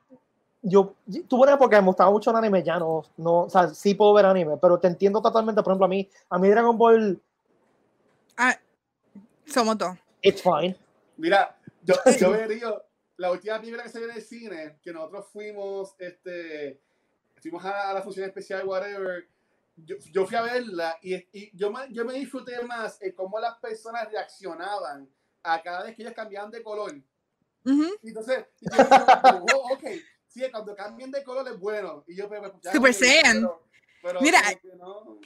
Speaker 1: Yo tuve una época que me gustaba mucho el anime, ya no, no, o sea, sí puedo ver anime, pero te entiendo totalmente. Por ejemplo, a mí, a mí Dragon Ball,
Speaker 2: Ah, somos dos.
Speaker 1: it's fine.
Speaker 3: Mira, yo, yo vería la última película que se vio en el cine, que nosotros fuimos, este, fuimos a, a la función especial, whatever. Yo, yo fui a verla y, y yo, me, yo me disfruté más en cómo las personas reaccionaban a cada vez que ellos cambiaban de color.
Speaker 2: Ujú.
Speaker 3: Y entonces, yo "Oh, ok, sí, cuando cambian de color es bueno. Y yo, pero, ya,
Speaker 2: Super
Speaker 3: ok,
Speaker 2: Saiyan.
Speaker 3: pero- pero
Speaker 2: Mira,
Speaker 3: no, no,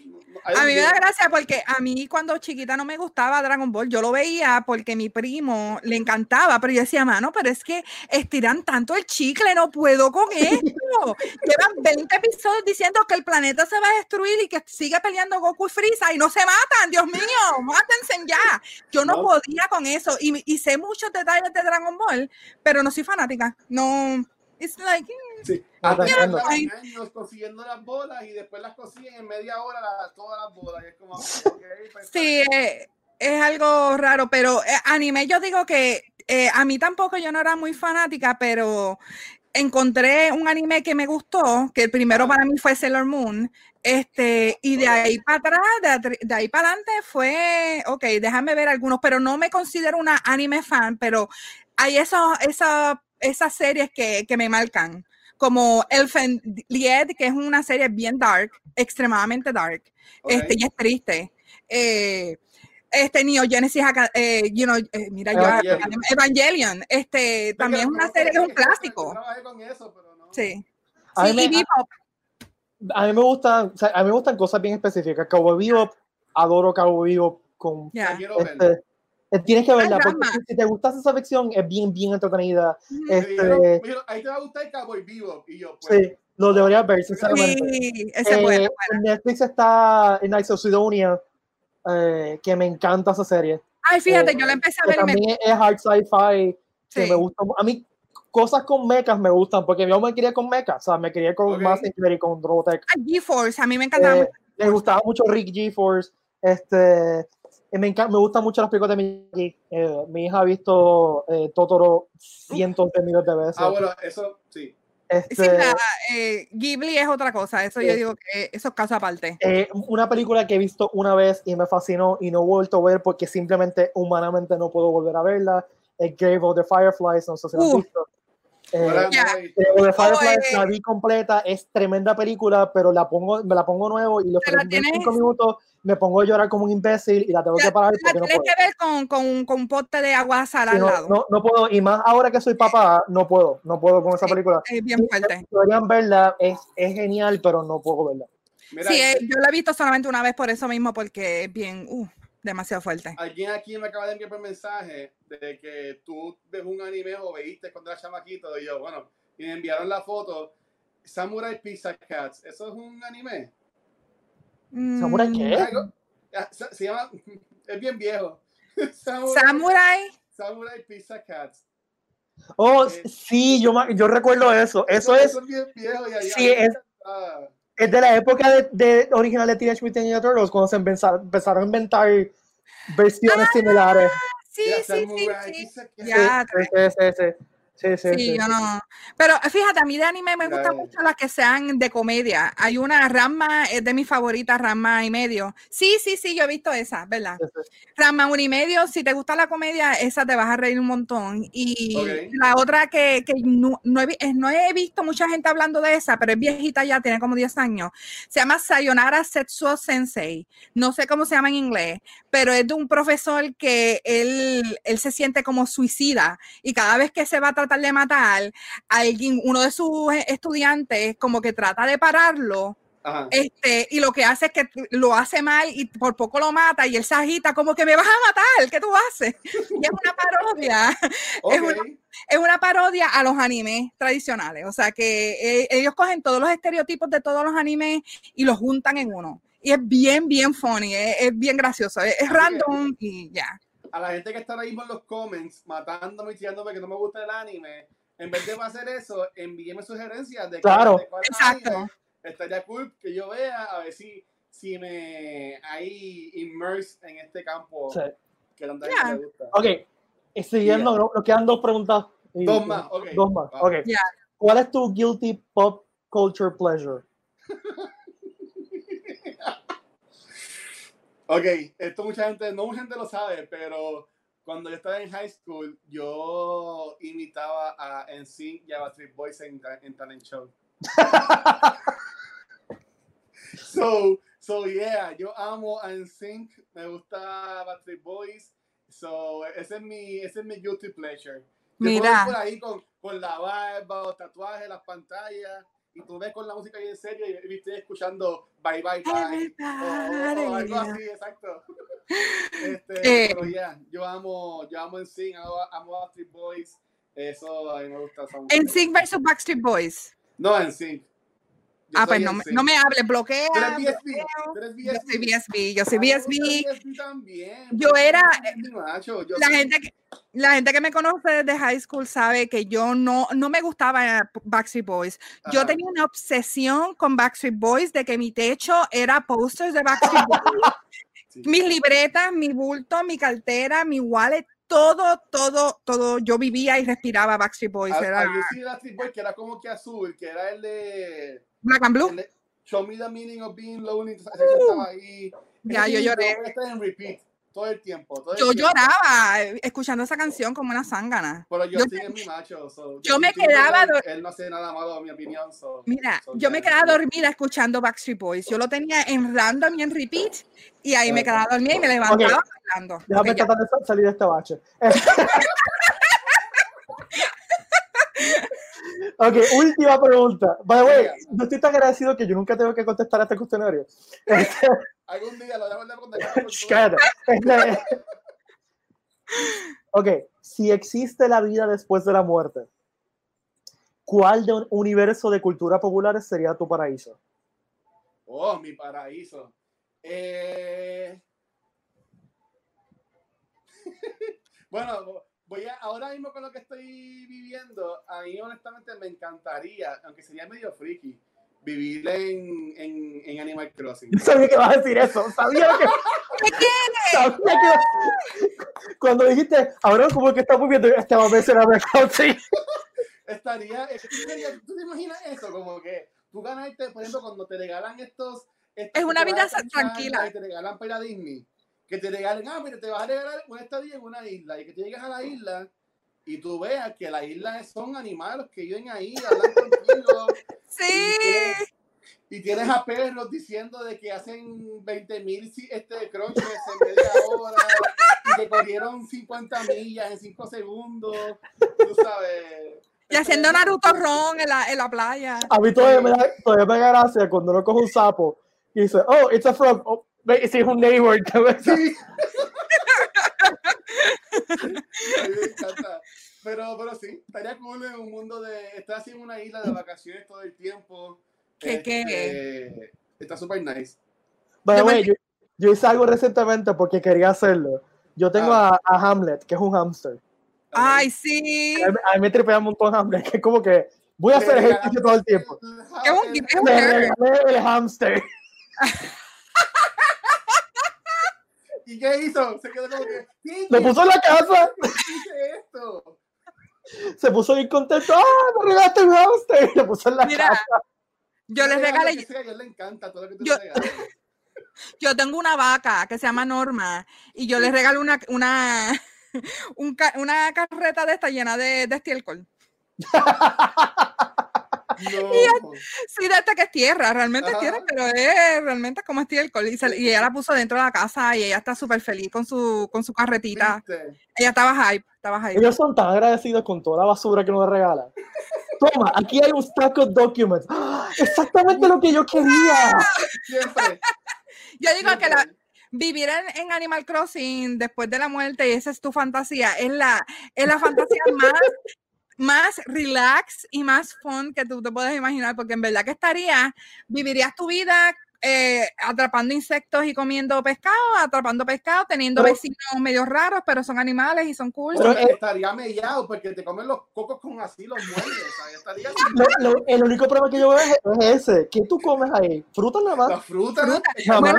Speaker 2: A mí me da gracia porque a mí cuando chiquita no me gustaba Dragon Ball. Yo lo veía porque mi primo le encantaba, pero yo decía, mano, pero es que estiran tanto el chicle, no puedo con esto. Llevan 20 episodios diciendo que el planeta se va a destruir y que sigue peleando Goku y Frieza y no se matan, Dios mío, mátense ya. Yo no,
Speaker 3: No.
Speaker 2: podía con eso y, y sé muchos detalles de Dragon Ball, pero no soy fanática. No, it's like,
Speaker 3: Sí. Años consiguiendo las bolas y después las consiguen en media hora la- todas las bolas. Y es como, ok, pues,
Speaker 2: Sí, eh, es algo raro, pero eh, anime yo digo que eh, a mí tampoco yo no era muy fanática, pero encontré un anime que me gustó, que el primero para mí fue Sailor Moon, este, y de ahí para atrás, de, ahí para adelante fue, ok, déjame ver algunos, pero no me considero una anime fan, pero hay esos, esa- esas series que, que me marcan, como Elfen Lied, que es una serie bien dark, extremadamente dark, este, y es triste. Eh, este Neo Genesis, eh, you know, eh, mira, yo,
Speaker 3: Evangelion.
Speaker 2: Evangelion, este, también es una serie que es un clásico.
Speaker 3: trabajé con eso, pero no.
Speaker 2: Sí.
Speaker 1: A mí
Speaker 2: Sí, y Bebop.
Speaker 1: A mí me gustan, o sea, a mí me gustan cosas bien específicas. Cowboy Bebop, adoro Cowboy Bebop con este, eh, tienes que verla
Speaker 2: Ay,
Speaker 1: porque si- si te gusta esa ficción es bien bien entretenida.
Speaker 3: Me
Speaker 1: Este,
Speaker 3: me dijeron, ahí te va a gustar Cowboy Vivo. Y yo, pues,
Speaker 1: sí, lo deberías ver sinceramente.
Speaker 2: Sí, ese es
Speaker 1: Eh,
Speaker 2: bueno.
Speaker 1: en Netflix está Nights of Sidonia, eh, que me encanta esa serie.
Speaker 2: Ay, fíjate,
Speaker 1: eh,
Speaker 2: yo la empecé a ver y me
Speaker 1: también es hard sci-fi, que
Speaker 2: Sí.
Speaker 1: me gusta. A mí cosas con mechas me gustan, porque yo me quería con mechas, o sea, me quería con
Speaker 3: Ok.
Speaker 1: Massinger y con Robotech.
Speaker 2: Ay, GeForce, a mí me encantaba
Speaker 1: Eh,
Speaker 2: mucho
Speaker 1: Le gustaba mucho Rick GeForce. Este, eh, me, encanta, me gustan mucho las películas de Miyagi. Eh, mi hija ha visto eh, Totoro cientos de miles de veces.
Speaker 3: Ah, bueno, eso sí.
Speaker 1: Este,
Speaker 2: Sí, la, eh, Ghibli es otra cosa, eso yo digo que eso es caso aparte.
Speaker 1: eh, una película que he visto una vez y me fascinó y no he vuelto a ver porque simplemente humanamente no puedo volver a verla. Es Grave of the Fireflies, no sé si la has
Speaker 2: Uh.
Speaker 1: visto. Eh,
Speaker 2: Ya.
Speaker 3: la.
Speaker 1: Grave of the Fireflies
Speaker 2: eh.
Speaker 1: la vi completa, es tremenda película, pero la pongo, me la pongo nuevo y los
Speaker 2: ¿Te la
Speaker 1: primeros? 5 minutos me pongo a llorar como un imbécil y la tengo que parar
Speaker 2: La
Speaker 1: no
Speaker 2: tienes
Speaker 1: puedo.
Speaker 2: que ver con, con, con un pote de agua salada
Speaker 1: Sí,
Speaker 2: al
Speaker 1: no,
Speaker 2: lado.
Speaker 1: no, no puedo, y más ahora que soy papá, no puedo, no puedo con esa
Speaker 2: Sí.
Speaker 1: película.
Speaker 2: Es bien fuerte.
Speaker 1: Deberían verla, es, es genial, pero no puedo verla.
Speaker 3: Mira,
Speaker 2: Sí, eh, yo la he visto solamente una vez por eso mismo, porque es bien, uh, demasiado fuerte.
Speaker 3: Alguien aquí me acaba de enviar un mensaje de que tú ves un anime o veíste cuando eras chamaquito y yo, bueno, y me enviaron la foto Samurai Pizza Cats. ¿Eso es un anime?
Speaker 1: ¿Samurai
Speaker 2: Mm,
Speaker 1: qué?
Speaker 3: Algo- ah, Se, llama, es bien viejo. Samurai,
Speaker 2: Samurai,
Speaker 3: Samurai Pizza Cats.
Speaker 1: Oh,
Speaker 3: Eh,
Speaker 1: sí, yo, yo recuerdo eso. Eso es,
Speaker 3: es bien viejo. Y ahí-
Speaker 1: Sí, es-
Speaker 3: ah,
Speaker 1: es de la época de, de original de Teenage Mutant Ninja Turtles, cuando se empezaron, empezaron a inventar versiones similares.
Speaker 2: sí, sí, sí. Ya,
Speaker 1: sí, sí, sí, sí, sí, sí,
Speaker 2: yo no. Pero fíjate, a mí de anime me gustan mucho las que sean de comedia. Hay una Rama, es de mis favoritas, Rama y medio. Sí, sí, sí, yo he visto esa, ¿verdad? Rama uno y medio, si te gusta la comedia, esa te vas a reír un montón. Y
Speaker 3: Ok.
Speaker 2: la otra que, que no, no he, eh, no he visto mucha gente hablando de esa, pero es viejita ya, tiene como 10 años. Se llama Sayonara Setsuo Sensei. No sé cómo se llama en inglés, pero es de un profesor que él, él se siente como suicida y cada vez que se va a tratar de matar, alguien, uno de sus estudiantes como que trata de pararlo
Speaker 3: Ajá.
Speaker 2: este, y lo que hace es que lo hace mal y por poco lo mata y él se agita como que me vas a matar, ¿qué tú haces? Y es una parodia,
Speaker 3: Ok.
Speaker 2: es una- es una parodia a los animes tradicionales, o sea que eh, ellos cogen todos los estereotipos de todos los animes y los juntan en uno. Y es bien, bien funny, es, es bien gracioso, es, es random y ya.
Speaker 3: A la gente que está ahora mismo en los comments matándome y tirándome que no me gusta el anime, en vez de hacer eso, envíeme sugerencias de
Speaker 1: Claro.
Speaker 3: de cuál
Speaker 2: Exacto.
Speaker 3: anime estaría cool que yo vea a ver si, si me ahí immerse en este campo
Speaker 1: Sí.
Speaker 3: que tanta
Speaker 2: Ya.
Speaker 3: gente le gusta.
Speaker 1: Ok, y siguiendo, no- nos quedan dos preguntas. y-
Speaker 3: Dos más, ok.
Speaker 1: Dos más,
Speaker 3: Va.
Speaker 1: ok.
Speaker 2: Ya.
Speaker 1: ¿Cuál es tu guilty pop culture pleasure?
Speaker 3: Ok, esto mucha gente, no mucha gente lo sabe, pero cuando yo estaba en high school, yo imitaba a NSYNC y a Backstreet Boys en, en Talent Show. so, so yeah, yo amo a NSYNC, me gusta Backstreet Boys, so ese es mi, ese es mi guilty pleasure. Yo puedo ir
Speaker 2: Mira.
Speaker 3: por ahí con, con la barba, los tatuajes, las pantallas, y tú ves con la música bien seria y, y estoy escuchando Bye Bye Bye. O, o algo así, exacto. Este,
Speaker 2: Eh.
Speaker 3: pero ya, yo amo, yo amo NSYNC, amo, amo a Backstreet Boys, eso a mí me gusta. música.
Speaker 2: NSYNC versus Backstreet Boys.
Speaker 3: No, NSYNC. Yo
Speaker 2: Ah, pues no, no me hables, bloquea.
Speaker 3: ¿Tú eres BSB?
Speaker 2: bloqueo.
Speaker 3: ¿Tú eres
Speaker 2: Yo
Speaker 3: BSB?
Speaker 2: soy BSB, yo soy
Speaker 3: Ah, yo soy
Speaker 2: BSB.
Speaker 3: También.
Speaker 2: Yo era-
Speaker 3: Macho, yo
Speaker 2: La
Speaker 3: soy-
Speaker 2: gente, que, la gente que me conoce desde high school sabe que yo no, no me gustaba Backstreet Boys. Yo tenía una obsesión con Backstreet Boys de que mi techo era posters de Backstreet Boys.
Speaker 3: Sí.
Speaker 2: Mis libretas, mi bulto, mi cartera, mi wallet, todo, todo, todo. Yo vivía y respiraba Backstreet Boys.
Speaker 3: Ah,
Speaker 2: Era
Speaker 3: ah, yo sí era Backstreet Boy, que era como que azul, que era el de,
Speaker 2: Black and Blue.
Speaker 3: el de Show Me the Meaning of Being Lonely. Estaba ahí.
Speaker 2: Uh, Ya,
Speaker 3: Ese
Speaker 2: yo lloré.
Speaker 3: en repeat todo el tiempo. todo el
Speaker 2: Yo
Speaker 3: tiempo.
Speaker 2: lloraba eh, escuchando esa canción como una zángana.
Speaker 3: Pero yo,
Speaker 2: yo
Speaker 3: sí es mi macho. so,
Speaker 2: yo me quedaba
Speaker 3: él, él no hace nada malo, mi opinión. so-
Speaker 2: Mira,
Speaker 3: so,
Speaker 2: yo me quedaba dormida escuchando Backstreet Boys. Yo lo tenía en random y en repeat y ahí me
Speaker 3: Ok.
Speaker 2: quedaba dormida y me levantaba bailando.
Speaker 1: Déjame
Speaker 2: Ok, ya.
Speaker 1: tratar de sa- salir de este bache. ok, última pregunta. By the way, yo estoy tan agradecido que yo nunca tengo que contestar a este cuestionario. Este,
Speaker 3: Algún día lo debo de contactar con
Speaker 1: Shh,
Speaker 3: tú.
Speaker 1: cállate. Este, ok, si existe la vida después de la muerte, ¿cuál de un universo de cultura popular sería tu paraíso?
Speaker 3: Oh, mi paraíso. Eh... bueno, voy a, ahora mismo con lo que estoy viviendo, a mí honestamente me encantaría, aunque sería medio friki, vivir en, en, en Animal Crossing.
Speaker 1: Yo sabía que ibas a decir eso. Sabía que. sabía que Cuando dijiste, ahora como que estamos viendo este va a ser Animal Crossing.
Speaker 3: Estaría, ¿tú te imaginas eso? Como que tú ganaste, por ejemplo, cuando te regalan estos. estos
Speaker 2: Es una vida tranquila.
Speaker 3: Y te regalan para Disney. Que te regalen, ah, mira, te vas a regalar una estadía en una isla. Y que tú llegas a la isla y tú veas que las islas son animales que viven ahí, hablan contigo.
Speaker 2: Sí.
Speaker 3: Y tienes, y tienes a perros diciendo de que hacen 20 mil este, crunches en media hora y que corrieron 50 millas en 5 segundos. Tú sabes.
Speaker 2: Y haciendo Naruto Ron en la, en la playa.
Speaker 1: A mí todavía me, da, todavía me da gracia cuando uno coge un sapo y dice, oh, it's a frog. Oh, ese es un neighbor.
Speaker 3: Sí. Me encanta. Pero, pero sí, estaría cool en un mundo de. Estar así en una isla de vacaciones todo el tiempo.
Speaker 2: ¿Qué, qué?
Speaker 3: Este, Está súper nice.
Speaker 1: By the
Speaker 2: Yo
Speaker 1: yo, hice algo recientemente porque quería hacerlo. Yo tengo
Speaker 3: Ah.
Speaker 1: a, a Hamlet, que es un hamster.
Speaker 2: Ay, sí.
Speaker 1: A mí, a mí me tripea un montón Hamlet, que es como que voy a hacer ejercicio todo el tiempo.
Speaker 2: Es un- es
Speaker 1: hamster.
Speaker 3: ¿Y qué hizo? Se quedó como que. "Titi,
Speaker 1: Lo puso en la casa.
Speaker 3: ¿qué hice esto?
Speaker 1: Se puso bien contento. ¡Ah, me regalaste un hamster! Lo puso en la
Speaker 2: Mira,
Speaker 1: casa.
Speaker 2: Yo les regalé,
Speaker 3: a él le encanta todo lo que tú
Speaker 2: Yo-
Speaker 3: le
Speaker 2: yo tengo una vaca que se llama Norma y yo les regalo una, una, un ca- una carreta de esta llena de, de estiércol.
Speaker 3: No.
Speaker 2: Sí, de esta que es tierra, realmente es tierra, pero es realmente como estiércol. Y, se- y ella la puso dentro de la casa y ella está súper feliz con su, con su carretita.
Speaker 3: ¿Viste?
Speaker 2: Ella estaba hype, estaba hype.
Speaker 1: Ellos son tan agradecidos con toda la basura que nos regalan. Toma, aquí hay un stack of documents. ¡Ah! Exactamente lo que yo quería.
Speaker 3: Siempre.
Speaker 2: Yo digo que la, vivir en, en Animal Crossing después de la muerte, y esa es tu fantasía, es la, es la fantasía más, más relax y más fun que tú te puedes imaginar, porque en verdad que estaría, vivirías tu vida eh, atrapando insectos y comiendo pescado, atrapando pescado, teniendo
Speaker 1: Pero-
Speaker 2: vecinos medio raros, pero son animales y son cool.
Speaker 1: Pero,
Speaker 3: estaría mellado porque te comen los cocos con así los
Speaker 1: lo- el único problema que yo veo es, es ese. ¿Qué tú comes ahí? ¿Fruta nada más?
Speaker 3: La fruta.
Speaker 2: Fruta.
Speaker 1: Nada más.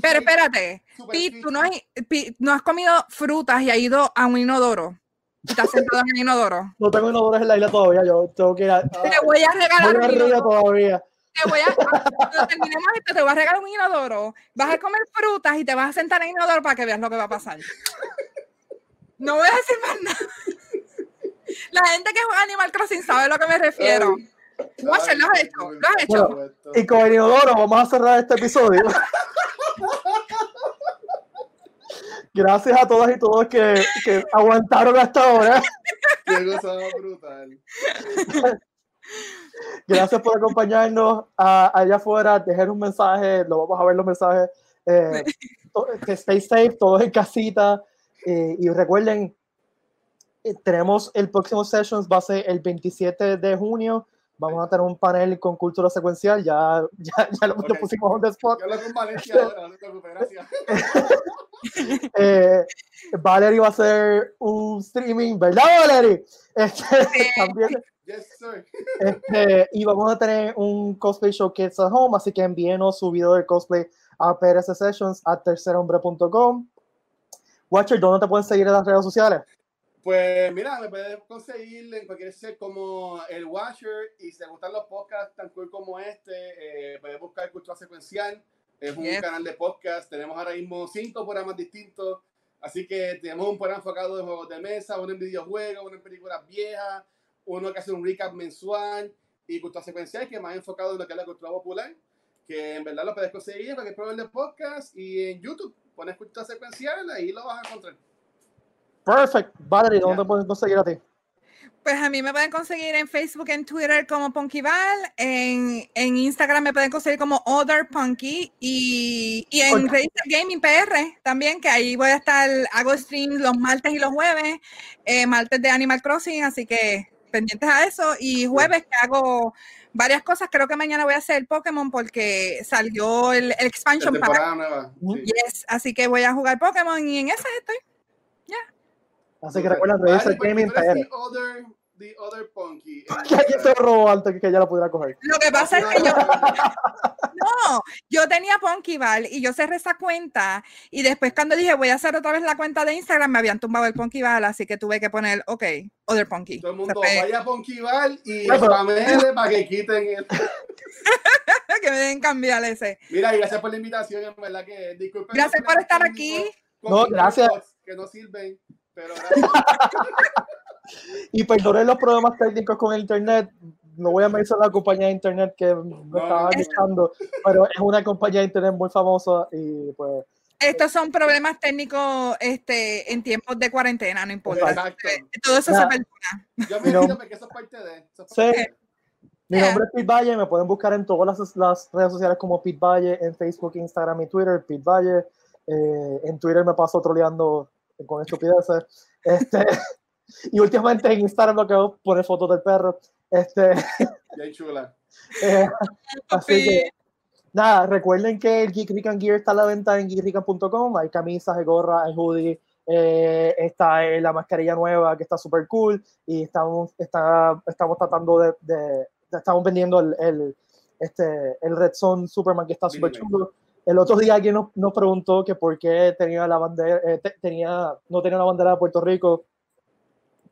Speaker 2: Pero espérate,
Speaker 3: fit.
Speaker 2: tú no has, Pi, no has comido frutas y has ido a un inodoro. Estás sentado en el inodoro.
Speaker 1: No tengo inodores en la isla todavía. Yo tengo que ir a,
Speaker 2: Te voy a regalar
Speaker 1: voy
Speaker 2: inodoro.
Speaker 1: todavía.
Speaker 2: Te voy a, cuando terminemos esto, te voy a regalar un inodoro. Vas a comer frutas y te vas a sentar en el inodoro para que veas lo que va a pasar. No voy a decir más nada. La gente que juega Animal Crossing sabe a lo que me refiero.
Speaker 3: Ay,
Speaker 2: Watcher, lo has hecho, lo has hecho.
Speaker 3: bueno.
Speaker 1: Y con el inodoro vamos a cerrar este episodio. Gracias a todas y todos que, que aguantaron hasta ahora.
Speaker 3: Qué gozada brutal.
Speaker 1: Gracias por acompañarnos a- allá afuera. Dejen un mensaje, lo vamos a ver los mensajes. Eh, stay safe, todos en casita. eh, y recuerden, eh, tenemos el próximo Sessions, va a ser el 27 de junio. Vamos a tener un panel con cultura secuencial. Ya, ya, ya lo, lo
Speaker 3: Ok.
Speaker 1: pusimos on the spot.
Speaker 3: Yo hablo con Valencia ahora, no te preocupes, gracias.
Speaker 1: Eh, Valerie va a hacer un streaming, ¿verdad, Valerie? Este, también,
Speaker 3: Yes, sir.
Speaker 1: este, y vamos a tener un cosplay showcase at home, así que envíenos su video de cosplay a PRS Sessions a tercerhombre.com. Watcher, ¿dónde te pueden seguir en las redes sociales?
Speaker 3: Pues mira, me puedes conseguir en cualquier set como el Watcher y si te gustan los podcasts tan cool como este, eh, puedes buscar Cultura Secuencial. Es un canal de podcast. Tenemos ahora mismo cinco programas distintos. Así que tenemos un programa enfocado en juegos de mesa, uno en videojuegos, uno en películas viejas, uno que hace un recap mensual y Cultura Secuencial que es más enfocado en lo que es la cultura popular. Que en verdad lo puedes conseguir en cualquier programa de podcast y en YouTube. Pones Cultura Secuencial, ahí lo vas a encontrar.
Speaker 1: Perfect. Valerie, ¿dónde pueden conseguir a ti?
Speaker 2: Pues a mí me pueden conseguir en Facebook, en Twitter como Punkyval, en, en Instagram me pueden conseguir como Other Punky y, y en. Register Gaming PR también, que ahí voy a estar, hago streams los martes y los jueves, eh, martes de Animal Crossing, así que pendientes a eso, y jueves que hago varias cosas, creo que mañana voy a hacer Pokémon porque salió el, el expansion
Speaker 3: nueva. sí.
Speaker 2: yes, así que voy a jugar Pokémon y en esa estoy.
Speaker 1: Así que recuerda, Register
Speaker 3: pues,
Speaker 1: Gaming PR.
Speaker 3: the other the other Punky.
Speaker 1: Que alguien se robó antes que ella la pudiera coger.
Speaker 2: Lo que pasa es que yo, no, yo tenía Punkyval y yo cerré esa cuenta y después cuando dije voy a hacer otra vez la cuenta de Instagram me habían tumbado el Punkyval, así que tuve que poner, ok, other Punky.
Speaker 3: Todo el mundo vaya a Punkyval y para que quiten el...
Speaker 2: que me den cambiar ese.
Speaker 3: Mira, y gracias por la invitación, en verdad que disculpen.
Speaker 2: Gracias por estar aquí.
Speaker 1: No, gracias.
Speaker 3: Que no sirven, pero gracias.
Speaker 1: Y perdonen los problemas técnicos con el internet. No voy a mencionar la compañía de internet que me estaba
Speaker 3: no.
Speaker 1: buscando, pero es una compañía de internet muy famosa y pues
Speaker 2: Estos son problemas técnicos este, en tiempos de cuarentena, no importa.
Speaker 3: Exacto.
Speaker 2: Todo eso
Speaker 1: Ya.
Speaker 2: se perdona.
Speaker 3: Yo me entiendo porque eso es parte de. Eso es
Speaker 1: Sí.
Speaker 3: parte
Speaker 1: Mi
Speaker 2: Yeah.
Speaker 1: nombre es Pete Valle, me pueden buscar en todas las, las redes sociales como Pete Valle, en Facebook, Instagram y Twitter, Pete Valle. Eh, en Twitter me paso troleando con estupideces. Este, y últimamente en Instagram lo que hago poner fotos del perro. Este,
Speaker 3: Bien chula.
Speaker 1: eh, así que, nada, recuerden que el Geek Rican Gear está a la venta en geekrican.com. Hay camisas, hay gorras, hay hoodie. eh, está eh, la mascarilla nueva que está súper cool. Y estamos, está, estamos tratando de, de- de- Estamos vendiendo el, el, este, el Red Son Superman que está súper chulo. El otro día alguien nos, nos preguntó que por qué tenía la bandera, eh, te- tenía, no tenía la bandera de Puerto Rico.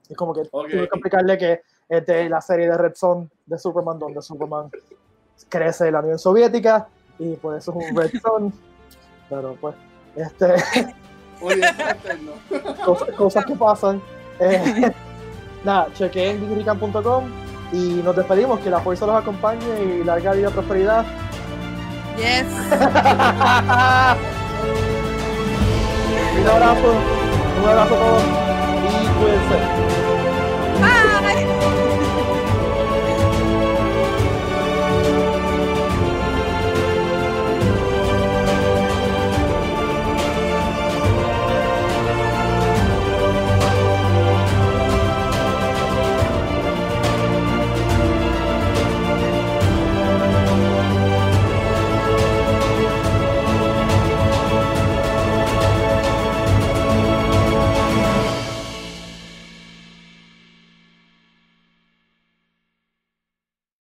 Speaker 1: Y como que
Speaker 3: Ok.
Speaker 1: tuve que explicarle que es de la serie de Red Son de Superman, donde Superman crece en la Unión Soviética y por eso es un Red Son. Pero pues, este, cosas, cosas que pasan. Eh, nada, chequeen en geekrican.com y nos despedimos. Que la fuerza los acompañe y larga vida y prosperidad.
Speaker 2: Yes.
Speaker 1: un abrazo, un abrazo a todos y cuídense.